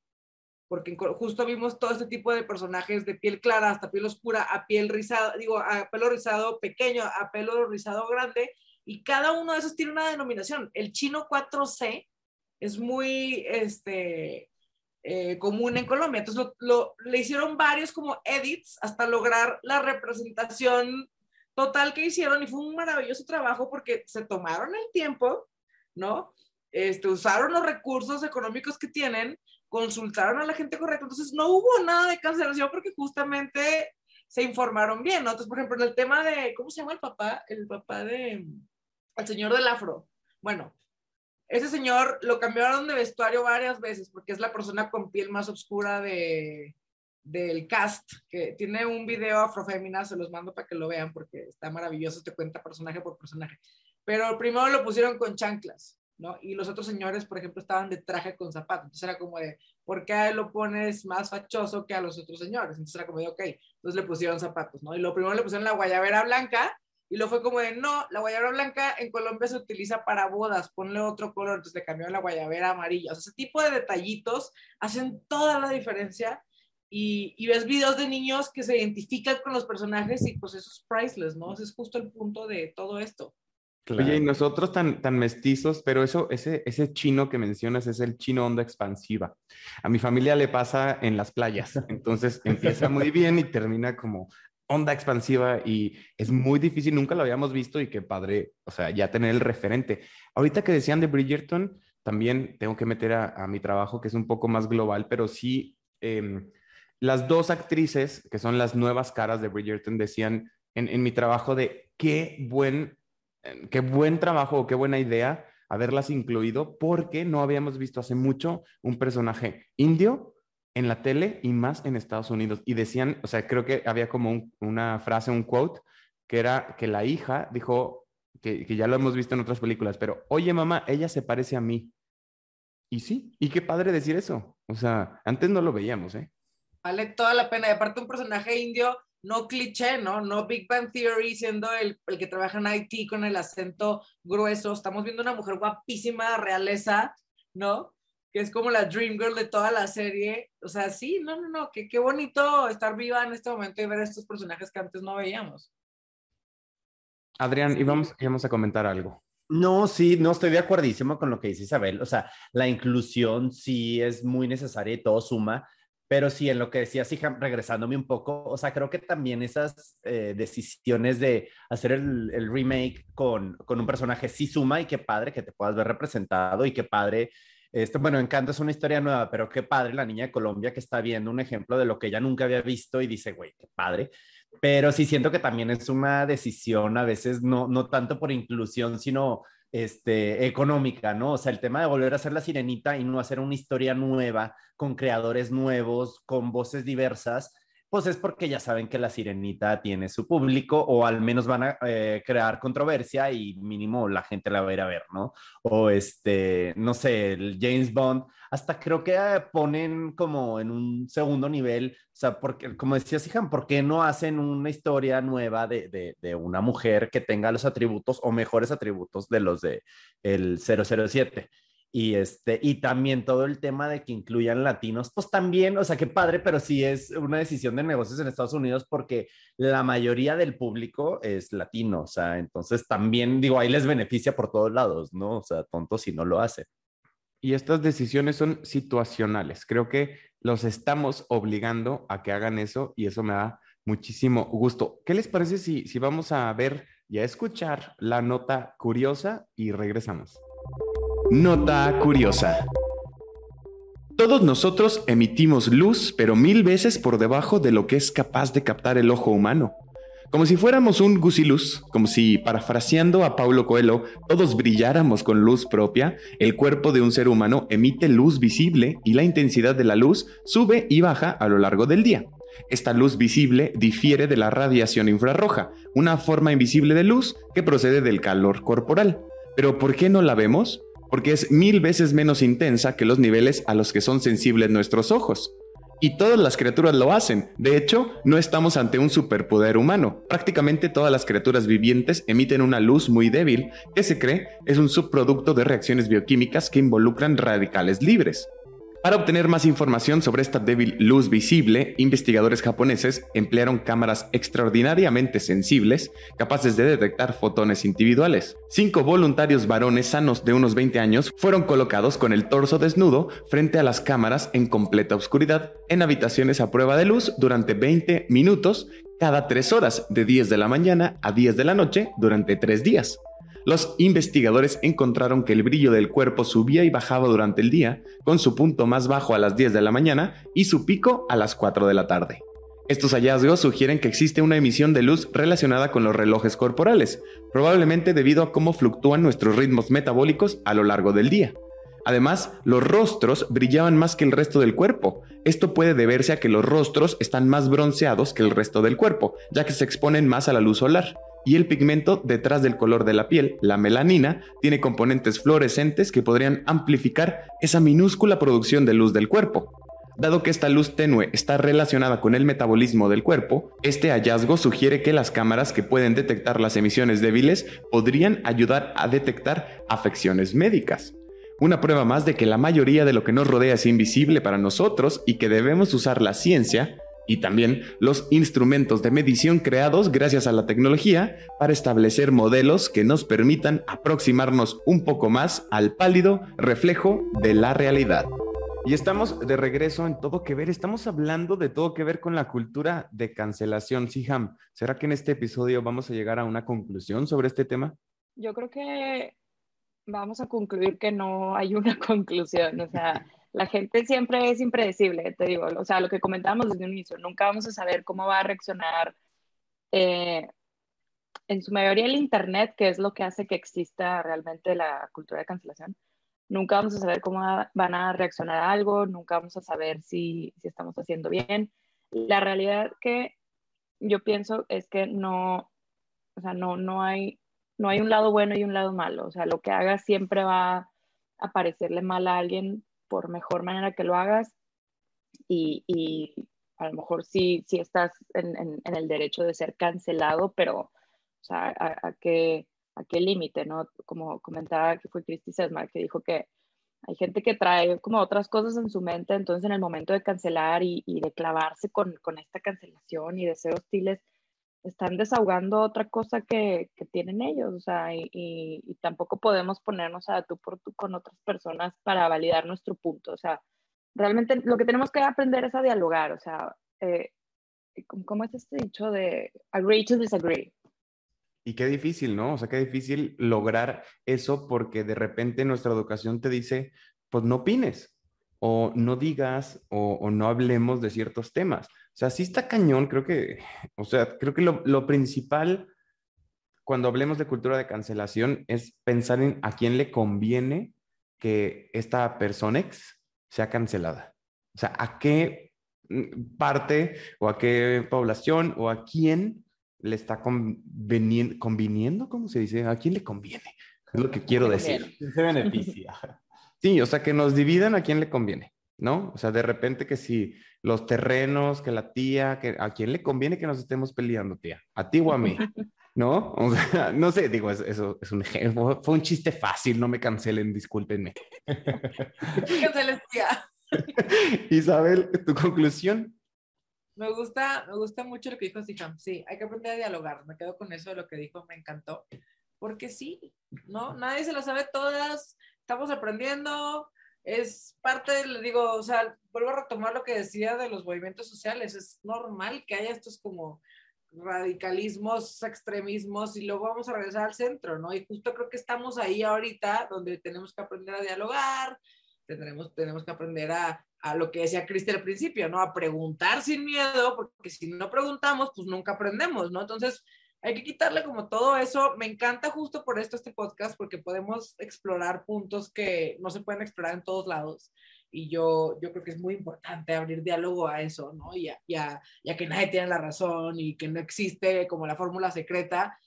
porque justo vimos todo este tipo de personajes de piel clara hasta piel oscura, a piel rizada, digo, a pelo rizado pequeño, a pelo rizado grande, y cada uno de esos tiene una denominación. El chino 4C es muy este, eh, común en Colombia. Entonces lo, le hicieron varios como edits hasta lograr la representación total que hicieron y fue un maravilloso trabajo porque se tomaron el tiempo, ¿no? Este, usaron los recursos económicos que tienen, consultaron a la gente correcta. Entonces no hubo nada de cancelación porque justamente se informaron bien, ¿no? Entonces, por ejemplo, en el tema de, ¿cómo se llama el papá? El papá de, el señor del afro. Bueno, ese señor lo cambiaron de vestuario varias veces porque es la persona con piel más oscura de, del cast, que tiene un video afrofémina, se los mando para que lo vean porque está maravilloso, te cuenta personaje por personaje. Pero primero lo pusieron con chanclas, ¿no? Y los otros señores, por ejemplo, estaban de traje con zapatos. Entonces era como de, ¿por qué a él lo pones más fachoso que a los otros señores? Entonces era como de, ok, entonces le pusieron zapatos, ¿no? Y lo primero le pusieron la guayabera blanca y lo fue como de, no, la guayabera blanca en Colombia se utiliza para bodas, ponle otro color, entonces le cambió la guayabera amarilla. O sea, ese tipo de detallitos hacen toda la diferencia y, y, ves videos de niños que se identifican con los personajes y pues eso es priceless, ¿no? Ese es justo el punto de todo esto. Oye, y nosotros tan, tan mestizos, pero eso, ese, ese chino que mencionas es el chino onda expansiva. A mi familia le pasa en las playas, entonces empieza muy bien y termina como onda expansiva y es muy difícil, nunca lo habíamos visto y qué padre, o sea, ya tener el referente. Ahorita que decían de Bridgerton, también tengo que meter a, mi trabajo que es un poco más global, pero sí, em, las dos actrices que son las nuevas caras de Bridgerton decían en, en mi trabajo de qué buen qué buen trabajo qué buena idea haberlas incluido porque no habíamos visto hace mucho un personaje indio en la tele y más en Estados Unidos. Y decían, o sea, creo que había como una frase, un quote, que era que la hija dijo, que, que, ya lo hemos visto en otras películas, pero, oye mamá, ella se parece a mí. Y sí, y qué padre decir eso. O sea, antes no lo veíamos, ¿eh? Vale toda la pena. Y aparte un personaje indio no cliché, ¿no? No Big Bang Theory siendo el, el, que trabaja en IT con el acento grueso. Estamos viendo una mujer guapísima, realeza, ¿no? Que es como la Dream Girl de toda la serie. O sea, sí, no, no, no, qué, qué bonito estar viva en este momento y ver estos personajes que antes no veíamos. Adrián, íbamos, íbamos a comentar algo. No, sí, no estoy de acuerdísimo con lo que dice Isabel. O sea, la inclusión sí es muy necesaria y todo suma, pero sí, en lo que decía sí, regresándome un poco, o sea, creo que también esas eh, decisiones de hacer el, el remake con, con, un personaje sí suma y qué padre que te puedas ver representado y qué padre. Esto, bueno, Encanto es una historia nueva, pero qué padre la niña de Colombia que está viendo un ejemplo de lo que ella nunca había visto y dice, güey, qué padre. Pero sí siento que también es una decisión a veces no, no tanto por inclusión, sino este, económica, ¿no? O sea, el tema de volver a hacer la sirenita y no hacer una historia nueva, con creadores nuevos, con voces diversas, pues es porque ya saben que la sirenita tiene su público o al menos van a eh, crear controversia y mínimo la gente la va a ir a ver, ¿no? O este, no sé, el James Bond, hasta creo que eh, ponen como en un segundo nivel, o sea, porque, como decía Sihan, ¿por qué no hacen una historia nueva de, de, de, una mujer que tenga los atributos o mejores atributos de los de el 007? Y, este, y también todo el tema de que incluyan latinos, pues también, o sea, qué padre, pero sí es una decisión de negocios en Estados Unidos porque la mayoría del público es latino, o sea, entonces también, digo, ahí les beneficia por todos lados, ¿no? O sea, tonto si no lo hace. Y estas decisiones son situacionales. Creo que los estamos obligando a que hagan eso y eso me da muchísimo gusto. ¿Qué les parece si, si vamos a ver y a escuchar la nota curiosa y regresamos? Nota curiosa. Todos nosotros emitimos luz, pero mil veces por debajo de lo que es capaz de captar el ojo humano. Como si fuéramos un gusiluz, como si, parafraseando a Paulo Coelho, todos brilláramos con luz propia, el cuerpo de un ser humano emite luz visible y la intensidad de la luz sube y baja a lo largo del día. Esta luz visible difiere de la radiación infrarroja, una forma invisible de luz que procede del calor corporal. Pero ¿por qué no la vemos? Porque es mil veces menos intensa que los niveles a los que son sensibles nuestros ojos. Y todas las criaturas lo hacen. De hecho, no estamos ante un superpoder humano. Prácticamente todas las criaturas vivientes emiten una luz muy débil que se cree es un subproducto de reacciones bioquímicas que involucran radicales libres. Para obtener más información sobre esta débil luz visible, investigadores japoneses emplearon cámaras extraordinariamente sensibles, capaces de detectar fotones individuales. Cinco voluntarios varones sanos de unos 20 años fueron colocados con el torso desnudo frente a las cámaras en completa oscuridad en habitaciones a prueba de luz durante 20 minutos cada 3 horas, de 10 de la mañana a 10 de la noche durante 3 días. Los investigadores encontraron que el brillo del cuerpo subía y bajaba durante el día, con su punto más bajo a las 10 de la mañana y su pico a las 4 de la tarde. Estos hallazgos sugieren que existe una emisión de luz relacionada con los relojes corporales, probablemente debido a cómo fluctúan nuestros ritmos metabólicos a lo largo del día. Además, los rostros brillaban más que el resto del cuerpo. Esto puede deberse a que los rostros están más bronceados que el resto del cuerpo, ya que se exponen más a la luz solar y el pigmento detrás del color de la piel, la melanina, tiene componentes fluorescentes que podrían amplificar esa minúscula producción de luz del cuerpo. Dado que esta luz tenue está relacionada con el metabolismo del cuerpo, este hallazgo sugiere que las cámaras que pueden detectar las emisiones débiles podrían ayudar a detectar afecciones médicas. Una prueba más de que la mayoría de lo que nos rodea es invisible para nosotros y que debemos usar la ciencia y también los instrumentos de medición creados gracias a la tecnología para establecer modelos que nos permitan aproximarnos un poco más al pálido reflejo de la realidad. Y estamos de regreso en Todo que Ver. Estamos hablando de todo que ver con la cultura de cancelación. Siham, ¿será que en este episodio vamos a llegar a una conclusión sobre este tema? Yo creo que vamos a concluir que no hay una conclusión. O sea, la gente siempre es impredecible, te digo, o sea, lo que comentábamos desde un inicio, nunca vamos a saber cómo va a reaccionar eh, en su mayoría el Internet, que es lo que hace que exista realmente la cultura de cancelación. Nunca vamos a saber cómo van a reaccionar a algo, nunca vamos a saber si, si estamos haciendo bien. La realidad que yo pienso es que no, o sea, no, no, hay, no hay un lado bueno y un lado malo. O sea, lo que hagas siempre va a parecerle mal a alguien por mejor manera que lo hagas y, a lo mejor sí, sí estás en, el derecho de ser cancelado, pero o sea, a, qué, a qué límite, ¿no? Como comentaba que fue Cristi Sesmar, que dijo que hay gente que trae como otras cosas en su mente, entonces en el momento de cancelar y, de clavarse con, con, esta cancelación y de ser hostiles, están desahogando otra cosa que, que tienen ellos, o sea, y, y, tampoco podemos ponernos a tú por tú con otras personas para validar nuestro punto, o sea, realmente lo que tenemos que aprender es a dialogar, o sea, eh, ¿cómo es este dicho de agree to disagree? Y qué difícil, ¿no? O sea, qué difícil lograr eso porque de repente nuestra educación te dice, pues no opines, o no digas, o no hablemos de ciertos temas. O sea, sí está cañón, creo que, o sea, creo que lo, principal cuando hablemos de cultura de cancelación es pensar en a quién le conviene que esta persona ex sea cancelada. O sea, a qué parte o a qué población o a quién le está conviniendo, ¿cómo se dice? ¿A quién le conviene? Es lo que quiero decir. Se beneficia. Sí, o sea, que nos dividan a quién le conviene. ¿No? O sea, de repente que si los terrenos, que la tía, que a quién le conviene que nos estemos peleando, tía, a ti o a mí, ¿no? O sea, no sé, digo, eso es un ejemplo, fue un chiste fácil, no me cancelen, discúlpenme. Canceles, tía. Isabel, ¿tu conclusión? Me gusta, me gusta mucho lo que dijo Siham. Sí, hay que aprender a dialogar. Me quedo con eso de lo que dijo, me encantó. Porque sí, ¿no? Nadie se lo sabe todas. Estamos aprendiendo es parte, le digo, o sea, vuelvo a retomar lo que decía de los movimientos sociales, es normal que haya estos como radicalismos, extremismos y luego vamos a regresar al centro, ¿no? Y justo creo que estamos ahí ahorita donde tenemos que aprender a dialogar, tenemos, tenemos que aprender a, a lo que decía Cristi al principio, ¿no? A preguntar sin miedo, porque si no preguntamos, pues nunca aprendemos, ¿no? Entonces, hay que quitarle como todo eso. Me encanta justo por esto este podcast, porque podemos explorar puntos que no se pueden explorar en todos lados. Y yo, yo creo que es muy importante abrir diálogo a eso, ¿no? Y a, y que nadie tiene la razón y que no existe como la fórmula secreta.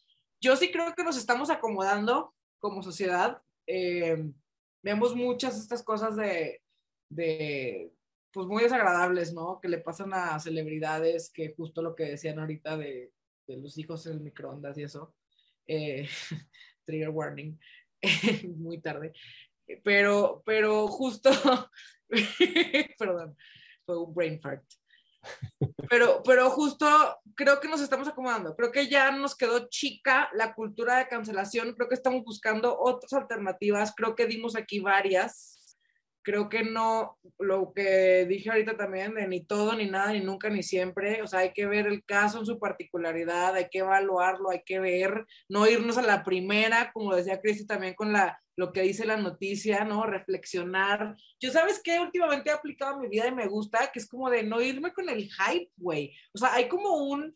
Yo sí creo que nos estamos acomodando como sociedad. Eh, vemos muchas estas cosas de, de, pues muy desagradables, ¿no? Que le pasan a celebridades, que justo lo que decían ahorita de de los hijos en el microondas y eso. Eh, trigger warning, muy tarde. pero, pero justo, perdón, fue un brain fart. Pero, pero justo creo que nos estamos acomodando. Creo que ya nos quedó chica la cultura de cancelación. Creo que estamos buscando otras alternativas. Creo que dimos aquí varias creo que no, lo que dije ahorita también, de ni todo, ni nada, ni nunca, ni siempre, o sea, hay que ver el caso en su particularidad, hay que evaluarlo, hay que ver, no irnos a la primera, como decía Cristi también con la, lo que dice la noticia, ¿no? Reflexionar. Yo, ¿sabes qué? Últimamente he aplicado en mi vida y me gusta, que es como de no irme con el hype, güey. O sea, hay como un,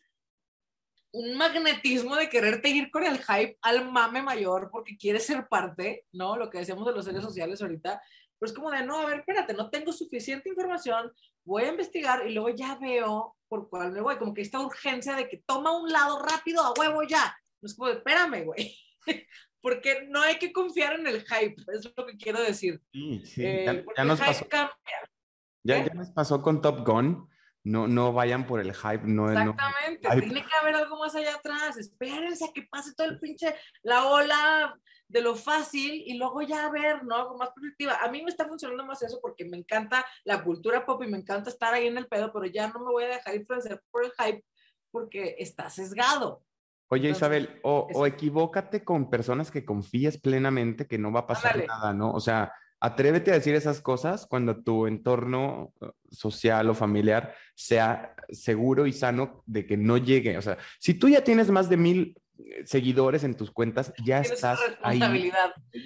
un magnetismo de quererte ir con el hype al mame mayor porque quieres ser parte, ¿no? Lo que decíamos de los seres sociales ahorita, pero es como de, no, a ver, espérate, no tengo suficiente información, voy a investigar y luego ya veo por cuál me voy. Como que esta urgencia de que toma un lado rápido a huevo ya. No es como de, espérame, güey. porque no hay que confiar en el hype, es lo que quiero decir. Sí, sí. Eh, ya, nos pasó. Ya, ya, nos pasó con Top Gun. No, no vayan por el hype. No, Exactamente, tiene que haber algo más allá atrás. Espérense a que pase todo el pinche, la ola de lo fácil y luego ya ver, ¿no? Con más perspectiva. A mí me está funcionando más eso porque me encanta la cultura pop y me encanta estar ahí en el pedo, pero ya no me voy a dejar influenciar por el hype porque está sesgado. Oye, Isabel, o, o, equivócate con personas que confíes plenamente que no va a pasar nada, ¿no? O sea, atrévete a decir esas cosas cuando tu entorno uh, social o familiar sea seguro y sano de que no llegue. O sea, si tú ya tienes más de mil seguidores en tus cuentas, ya estás ahí.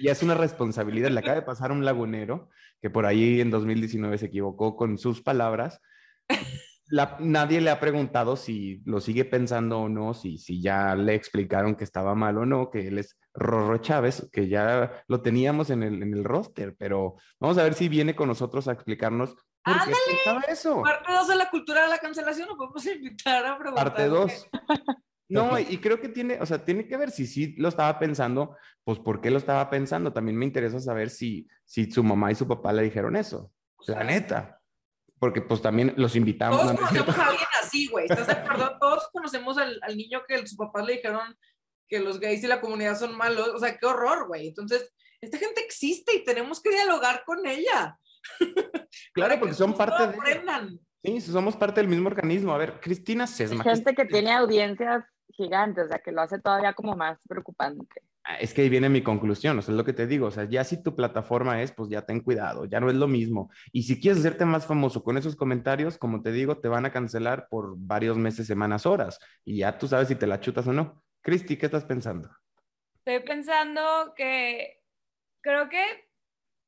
Ya es una responsabilidad. Le acaba de pasar a un lagunero que por ahí en 2019 se equivocó con sus palabras. Nadie le ha preguntado si lo sigue pensando o no, si, si ya le explicaron que estaba mal o no, que él es Rorro Chávez, que ya lo teníamos en el, en el roster, pero vamos a ver si viene con nosotros a explicarnos qué eso. Parte 2 de la cultura de la cancelación, lo podemos invitar a preguntar. Parte 2. No, y creo que tiene, o sea, tiene que ver si sí lo estaba pensando, pues por qué lo estaba pensando. También me interesa saber si, si su mamá y su papá le dijeron eso. La neta. Porque pues también los invitamos. Todos conocemos a alguien así, güey. ¿Estás de acuerdo? Todos conocemos al, al niño que su papá le dijeron que los gays y la comunidad son malos. O sea, qué horror, güey. Entonces, esta gente existe y tenemos que dialogar con ella. Claro, porque son parte de... Sí, somos parte del mismo organismo. A ver, Cristina Sesma. Gente que tiene audiencias gigante, o sea, que lo hace todavía como más preocupante. Ah, es que ahí viene mi conclusión, o sea, es lo que te digo, o sea, ya si tu plataforma es, pues ya ten cuidado, ya no es lo mismo. Y si quieres hacerte más famoso con esos comentarios, como te digo, te van a cancelar por varios meses, semanas, horas, y ya tú sabes si te la chutas o no. Cristi, ¿qué estás pensando? Estoy pensando que creo que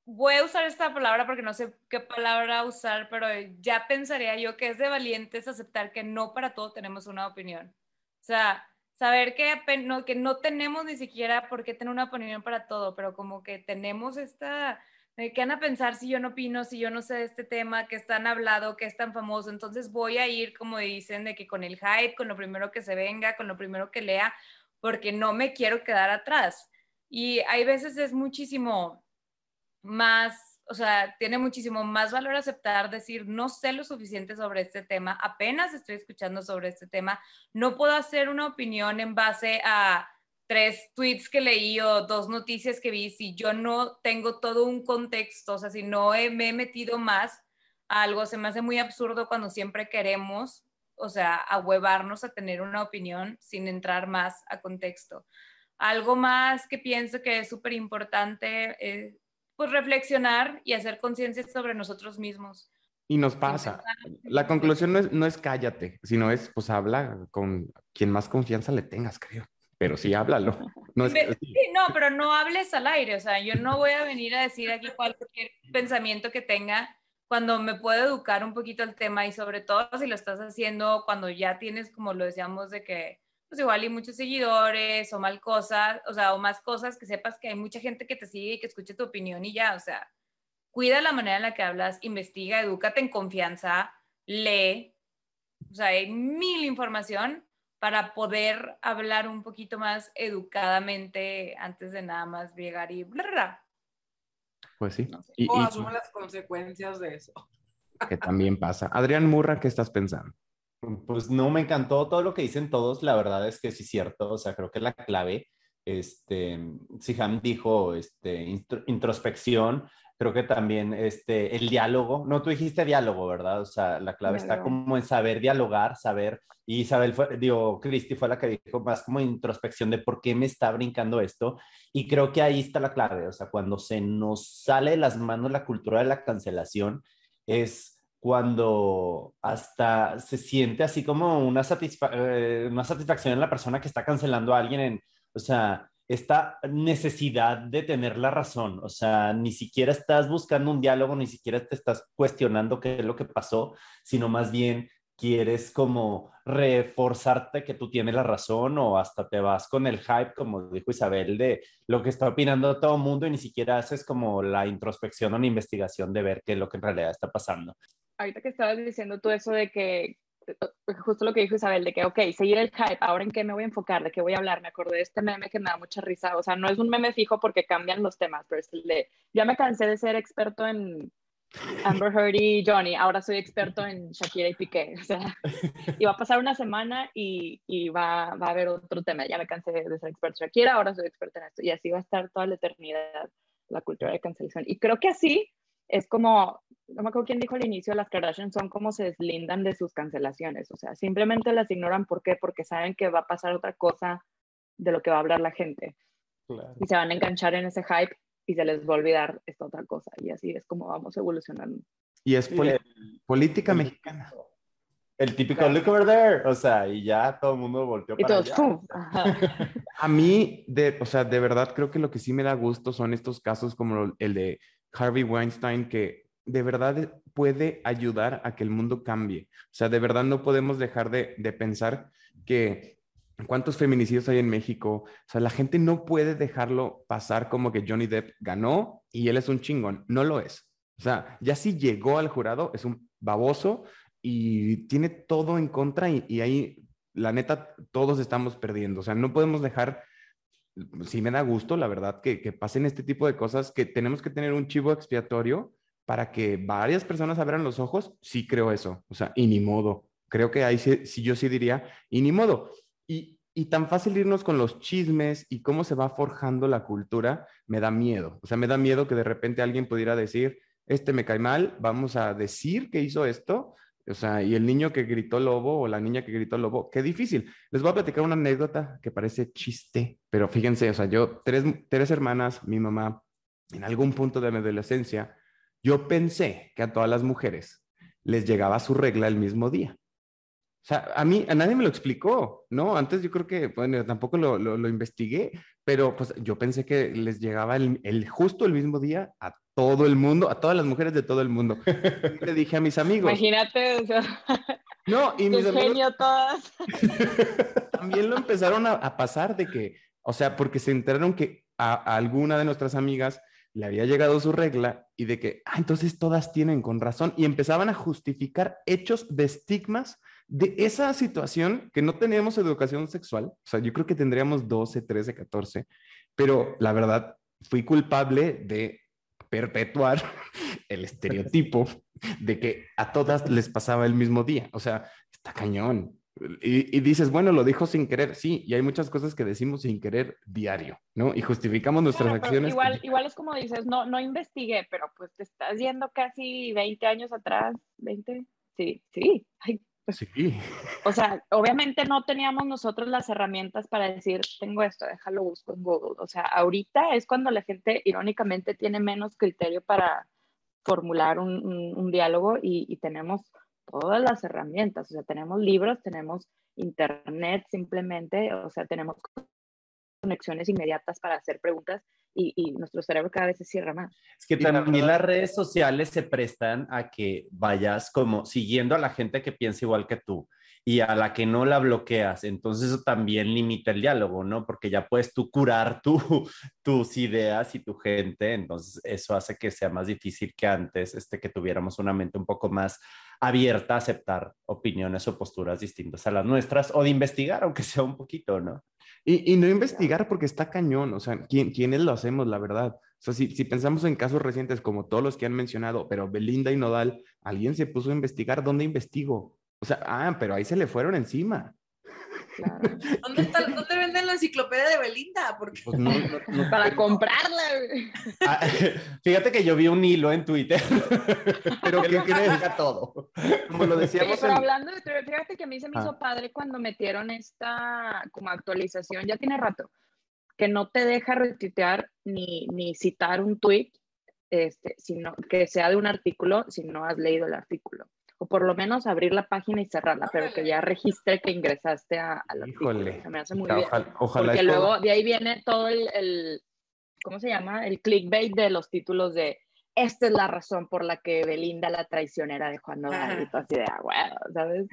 voy a usar esta palabra porque no sé qué palabra usar, pero ya pensaría yo que es de valientes aceptar que no para todo tenemos una opinión. O sea, saber que no, que no tenemos ni siquiera por qué tener una opinión para todo, pero como que tenemos esta, ¿qué van a pensar si yo no opino, si yo no sé de este tema, que es tan hablado, que es tan famoso? Entonces voy a ir, como dicen, de que con el hype, con lo primero que se venga, con lo primero que lea, porque no me quiero quedar atrás. Y hay veces es muchísimo más o sea, tiene muchísimo más valor aceptar, decir, no sé lo suficiente sobre este tema, apenas estoy escuchando sobre este tema, no puedo hacer una opinión en base a tres tweets que leí o dos noticias que vi, si yo no tengo todo un contexto, o sea, si no me he metido más a algo, se me hace muy absurdo cuando siempre queremos, o sea, ahuevarnos a tener una opinión sin entrar más a contexto. Algo más que pienso que es súper importante eh, pues reflexionar y hacer conciencia sobre nosotros mismos. Y nos pasa. La conclusión no es, no es cállate, sino es pues habla con quien más confianza le tengas, creo. Pero sí, háblalo. No, sí, no, pero no hables al aire. O sea, yo no voy a venir a decir aquí cualquier pensamiento que tenga cuando me puedo educar un poquito el tema y sobre todo si lo estás haciendo cuando ya tienes, como lo decíamos, de que pues igual y muchos seguidores o mal cosas, o sea, o más cosas que sepas que hay mucha gente que te sigue y que escuche tu opinión y ya, o sea, cuida la manera en la que hablas, investiga, edúcate en confianza, lee, o sea, hay mil información para poder hablar un poquito más educadamente antes de nada más llegar y bla, Pues sí. o asume las consecuencias de eso. Que también pasa. Adrián Murra, ¿qué estás pensando? Pues no, me encantó todo lo que dicen todos, la verdad es que sí es cierto, o sea, creo que la clave este, Siham dijo este, introspección, creo que también este, el diálogo, no, tú dijiste diálogo, ¿verdad? O sea, la clave está como en saber dialogar, saber, y Isabel fue, digo, Cristi fue la que dijo más como introspección de por qué me está brincando esto, y creo que ahí está la clave, o sea, cuando se nos sale de las manos la cultura de la cancelación, es cuando hasta se siente así como una, eh, una satisfacción en la persona que está cancelando a alguien en, o sea, esta necesidad de tener la razón, o sea, ni siquiera estás buscando un diálogo, ni siquiera te estás cuestionando qué es lo que pasó, sino más bien quieres como reforzarte que tú tienes la razón o hasta te vas con el hype, como dijo Isabel, de lo que está opinando todo el mundo y ni siquiera haces como la introspección o la investigación de ver qué es lo que en realidad está pasando. Ahorita que estabas diciendo tú eso de que justo lo que dijo Isabel, de que, ok, seguir el hype, ahora en qué me voy a enfocar, de qué voy a hablar, me acordé de este meme que me da mucha risa, o sea, no es un meme fijo porque cambian los temas, pero es el de, ya me cansé de ser experto en Amber Heard y Johnny, ahora soy experto en Shakira y Piqué, o sea, y va a pasar una semana y, y va, va, a haber otro tema, ya me cansé de ser experto en Shakira, ahora soy experto en esto, y así va a estar toda la eternidad la cultura de cancelación. Y creo que así es como, no me acuerdo quién dijo al inicio, las Kardashian son como se deslindan de sus cancelaciones, o sea, simplemente las ignoran, ¿por qué? Porque saben que va a pasar otra cosa de lo que va a hablar la gente. Y se van a enganchar en ese hype y se les va a olvidar esta otra cosa. Y así es como vamos evolucionando. Y es política mexicana. El típico look over there, o sea, y ya todo el mundo volteó para allá. A mí, de, o sea, de verdad creo que lo que sí me da gusto son estos casos como el de Harvey Weinstein que de verdad puede ayudar a que el mundo cambie. O sea, de verdad no podemos dejar de, pensar que cuántos feminicidios hay en México. O sea, la gente no puede dejarlo pasar como que Johnny Depp ganó y él es un chingón. No lo es. O sea, ya si llegó al jurado, es un baboso y tiene todo en contra y, y ahí, la neta, todos estamos perdiendo. O sea, no podemos dejar sí me da gusto, la verdad, que, que, pasen este tipo de cosas, que tenemos que tener un chivo expiatorio para que varias personas abran los ojos, sí creo eso, o sea, y ni modo. Creo que ahí sí, yo sí diría, y ni modo. Y, y tan fácil irnos con los chismes y cómo se va forjando la cultura, me da miedo. O sea, me da miedo que de repente alguien pudiera decir, este me cae mal, vamos a decir que hizo esto, o sea, y el niño que gritó lobo o la niña que gritó lobo, qué difícil. Les voy a platicar una anécdota que parece chiste, pero fíjense, o sea, yo, tres, tres hermanas, mi mamá, en algún punto de mi adolescencia, yo pensé que a todas las mujeres les llegaba su regla el mismo día. O sea, a mí, a nadie me lo explicó, ¿no? Antes yo creo que, bueno, tampoco lo, lo, investigué, pero pues yo pensé que les llegaba el, el, justo el mismo día a todo el mundo, a todas las mujeres de todo el mundo. Y le dije a mis amigos. Imagínate, o sea, no, y mis amigos todas. también lo empezaron a, a, pasar de que, o sea, porque se enteraron que a, a alguna de nuestras amigas le había llegado su regla y de que, ah, entonces todas tienen con razón y empezaban a justificar hechos de estigmas de esa situación que no teníamos educación sexual. O sea, yo creo que tendríamos 12, 13, 14, pero la verdad fui culpable de perpetuar el estereotipo de que a todas les pasaba el mismo día. O sea, está cañón. Y, dices, bueno, lo dijo sin querer, sí, y hay muchas cosas que decimos sin querer diario, ¿no? Y justificamos nuestras acciones. Igual, igual es como dices, no, no investigué, pero pues te estás yendo casi 20 años atrás, 20, sí, sí, pues sí. O sea, obviamente no teníamos nosotros las herramientas para decir, tengo esto, déjalo busco en Google. O sea, ahorita es cuando la gente irónicamente tiene menos criterio para formular un, un, diálogo y, y tenemos todas las herramientas, o sea, tenemos libros, tenemos internet simplemente, o sea, tenemos conexiones inmediatas para hacer preguntas y, y, nuestro cerebro cada vez se cierra más. Es que también las redes sociales se prestan a que vayas como siguiendo a la gente que piensa igual que tú y a la que no la bloqueas. Entonces eso también limita el diálogo, ¿no? Porque ya puedes tú curar tu, tus ideas y tu gente. Entonces eso hace que sea más difícil que antes, este, que tuviéramos una mente un poco más abierta a aceptar opiniones o posturas distintas a las nuestras o de investigar, aunque sea un poquito, ¿no? Y, y no investigar porque está cañón, o sea, ¿quién, ¿quiénes lo hacemos, la verdad? O sea, si, si, pensamos en casos recientes como todos los que han mencionado, pero Belinda y Nodal, alguien se puso a investigar, ¿dónde investigo? O sea, ah, pero ahí se le fueron encima. ¿Dónde, está, ¿Dónde venden la enciclopedia de Belinda, porque... Pues Para comprarla. Ah, fíjate que yo vi un hilo en Twitter, pero que crees todo. Como lo decíamos. pero hablando de Twitter, fíjate que a mí se me hizo ah. padre cuando metieron esta como actualización, ya tiene rato, que no te deja retuitear ni, ni citar un tweet, este, sino que sea de un artículo si no has leído el artículo por lo menos abrir la página y cerrarla, pero que ya registre que ingresaste a, la Híjole. me hace muy bien. Ojalá, Porque luego de ahí viene todo el, ¿cómo se llama? El clickbait de los títulos de esta es la razón por la que Belinda la traicionera de Juan Nodal y así de, ah, bueno, ¿sabes?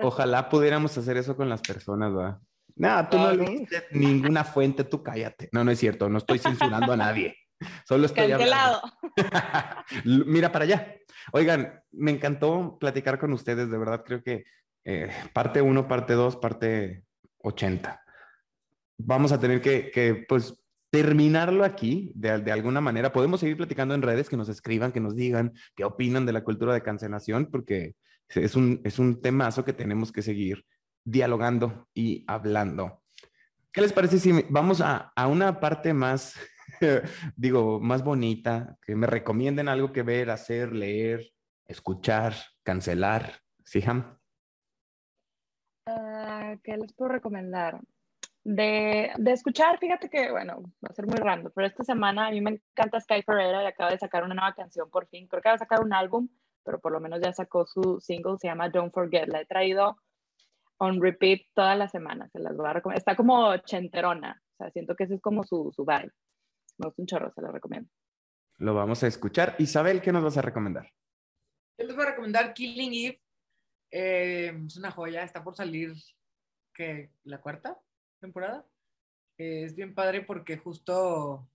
Ojalá pudiéramos hacer eso con las personas, ¿verdad? No, tú no leíste ninguna fuente, tú cállate. No, no es cierto, no estoy censurando a nadie. Solo estoy Cancelado. Mira para allá. Oigan, me encantó platicar con ustedes, de verdad creo que eh, parte 1, parte 2, parte 80. Vamos a tener que, pues, terminarlo aquí de, de, alguna manera. Podemos seguir platicando en redes, que nos escriban, que nos digan qué opinan de la cultura de cancelación, porque es un, es un temazo que tenemos que seguir dialogando y hablando. ¿Qué les parece si vamos a, a una parte más digo, más bonita, que me recomienden algo que ver, hacer, leer, escuchar, cancelar. ¿Sí, Ham? Ah, ¿Qué les puedo recomendar? De, de, escuchar, fíjate que, bueno, va a ser muy random, pero esta semana a mí me encanta Sky Ferreira y acaba de sacar una nueva canción por fin. Creo que va a sacar un álbum, pero por lo menos ya sacó su single, se llama Don't Forget. La he traído on repeat todas las semanas, se las voy a recomendar. Está como chenterona, o sea, siento que ese es como su, su vibe. Me gusta un chorro, se lo recomiendo. Lo vamos a escuchar. Isabel, ¿qué nos vas a recomendar? Yo les voy a recomendar Killing Eve. Eh, es una joya, está por salir que la cuarta temporada. Eh, es bien padre porque justo,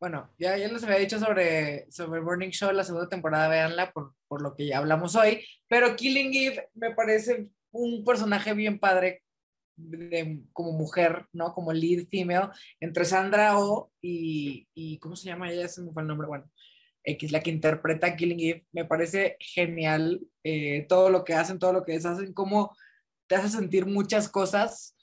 bueno, ya, ya les había dicho sobre, sobre Burning Show, la segunda temporada, véanla por, por lo que ya hablamos hoy, pero Killing Eve me parece un personaje bien padre como mujer, ¿no? Como lead female, entre Sandra O y, y ¿cómo se llama ella? Ese me fue el nombre, bueno, X, la que interpreta Killing Eve, me parece genial eh, todo lo que hacen, todo lo que deshacen, cómo te hace sentir muchas cosas.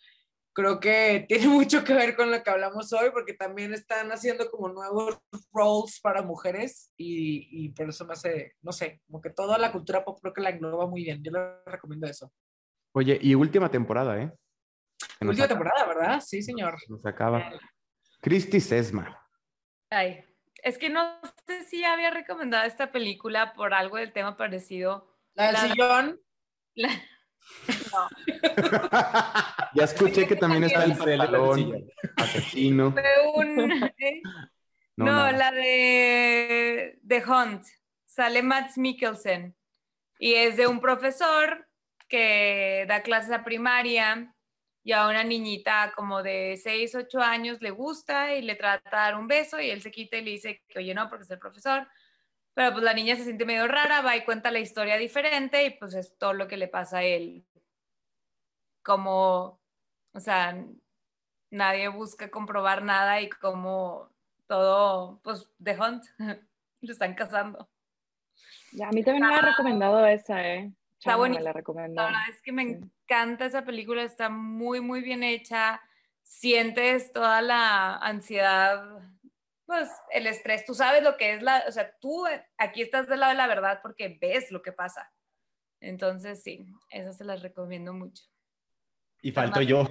Creo que tiene mucho que ver con lo que hablamos hoy, porque también están haciendo como nuevos roles para mujeres y, y por eso me hace, no sé, como que toda la cultura pop creo que la engloba muy bien. Yo le recomiendo eso. Oye, y última temporada, ¿eh? Última temporada, ¿verdad? Sí, señor. Nos acaba. Cristi Sesma. Ay, es que no sé si había recomendado esta película por algo del tema parecido. ¿La del sillón? No. ya escuché que también está el pantalón asesino. ¿eh? No, la de The Hunt. Sale Matt Mikkelsen. Y es de un profesor que da clases a primaria y a una niñita como de 6, 8 años le gusta y le trata de dar un beso y él se quita y le dice que oye no porque es el profesor. Pero pues la niña se siente medio rara, va y cuenta la historia diferente y pues es todo lo que le pasa a él. Como, o sea, nadie busca comprobar nada y como todo, pues, The Hunt, lo están casando. Ya, a mí también me ha recomendado esa, ¿eh? Está bonita. La es que me encanta esa película, está muy, muy bien hecha. Sientes toda la ansiedad, pues el estrés. Tú sabes lo que es la, o sea, tú aquí estás del lado de la verdad porque ves lo que pasa. Entonces, sí, esa se las recomiendo mucho. Y falto yo.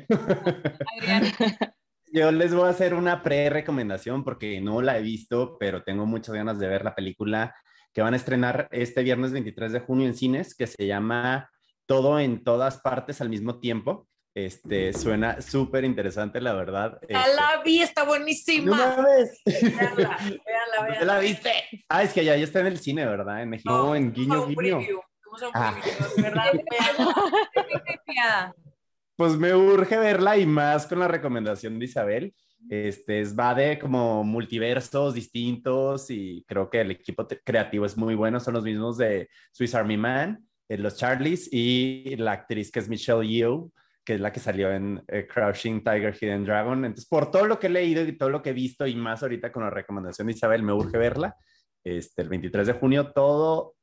Adrián. Yo les voy a hacer una pre-recomendación porque no la he visto, pero tengo muchas ganas de ver la película que van a estrenar este viernes 23 de junio en cines, que se llama Todo en todas partes al mismo tiempo. Este, suena súper interesante, la verdad. Ya la este, vi, está buenísima. No ves. Veanla, veanla, ¿La viste? Ah, es que ya, ya está en el cine, ¿verdad? En México. No, en Guiño Guiño. ¿Cómo se llama? ¿Verdad? pues me urge verla y más con la recomendación de Isabel. Este, es, va de como multiversos distintos y creo que el equipo creativo es muy bueno. Son los mismos de Swiss Army Man, eh, los Charlies y la actriz que es Michelle Yeoh, que es la que salió en eh, Crouching Tiger, Hidden Dragon. Entonces, por todo lo que he leído y todo lo que he visto y más ahorita con la recomendación de Isabel, me urge verla. Este, el 23 de junio, todo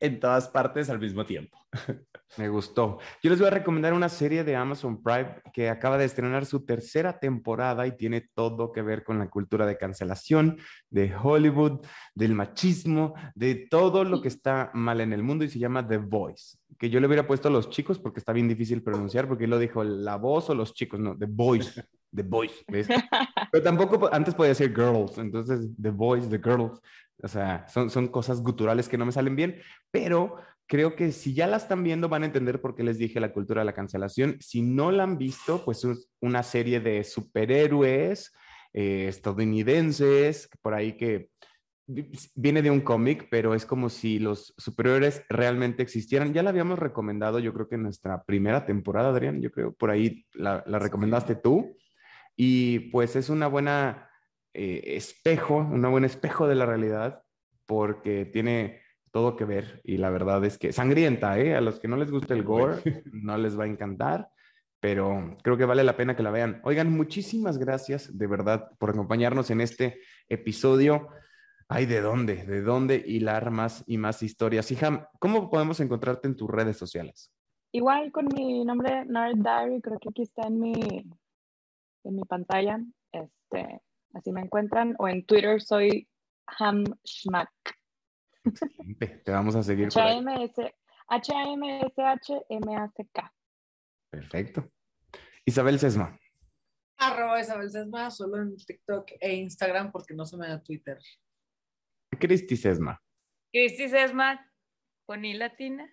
en todas partes al mismo tiempo. Me gustó. Yo les voy a recomendar una serie de Amazon Prime que acaba de estrenar su tercera temporada y tiene todo que ver con la cultura de cancelación, de Hollywood, del machismo, de todo lo que está mal en el mundo y se llama The Voice. Que yo le hubiera puesto a los chicos porque está bien difícil pronunciar porque él lo dijo la voz o los chicos, no, The Voice. The Voice, ¿ves? Pero tampoco antes podía ser girls, entonces The Voice, The Girls. O sea, son, son cosas guturales que no me salen bien, pero creo que si ya la están viendo van a entender por qué les dije la cultura de la cancelación. Si no la han visto, pues es una serie de superhéroes eh, estadounidenses, por ahí que viene de un cómic, pero es como si los superhéroes realmente existieran. Ya la habíamos recomendado, yo creo que en nuestra primera temporada, Adrián, yo creo, por ahí la, la recomendaste tú. Y pues es una buena eh, espejo, un buen espejo de la realidad, porque tiene todo que ver y la verdad es que sangrienta, ¿eh? A los que no les gusta el gore, no les va a encantar, pero creo que vale la pena que la vean. Oigan, muchísimas gracias de verdad por acompañarnos en este episodio. Ay, ¿de dónde? ¿De dónde hilar más y más historias? Hija, ¿cómo podemos encontrarte en tus redes sociales? Igual con mi nombre, Nerd Diary, creo que aquí está en mi, en mi pantalla. Este, así me encuentran. O en Twitter soy Ham Schmack. Te vamos a seguir. H-A-M-S-H-M-A-C-K. Perfecto. Isabel Sesma. Arroba Isabel Sesma, solo en TikTok e Instagram porque no se me da Twitter. Cristi Sesma. Cristi Sesma, con I latina.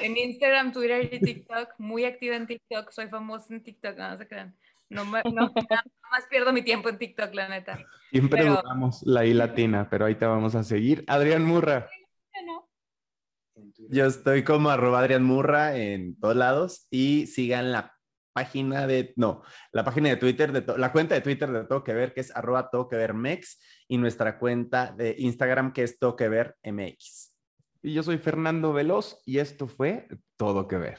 En Instagram, Twitter y TikTok, muy activa en TikTok, soy famosa en TikTok, no, se crean. No, no, más pierdo mi tiempo en TikTok, la neta. Siempre pero... la I latina, pero ahí te vamos a seguir. Adrián Murra. Yo estoy como arroba Adrián Murra en todos lados y sigan la página de, no, la página de Twitter, de la cuenta de Twitter de Todo Que Ver, que es arroba Todo Que Ver Mex, y nuestra cuenta de Instagram, que es Todo Que Ver MX. Y yo soy Fernando Veloz y esto fue Todo Que Ver.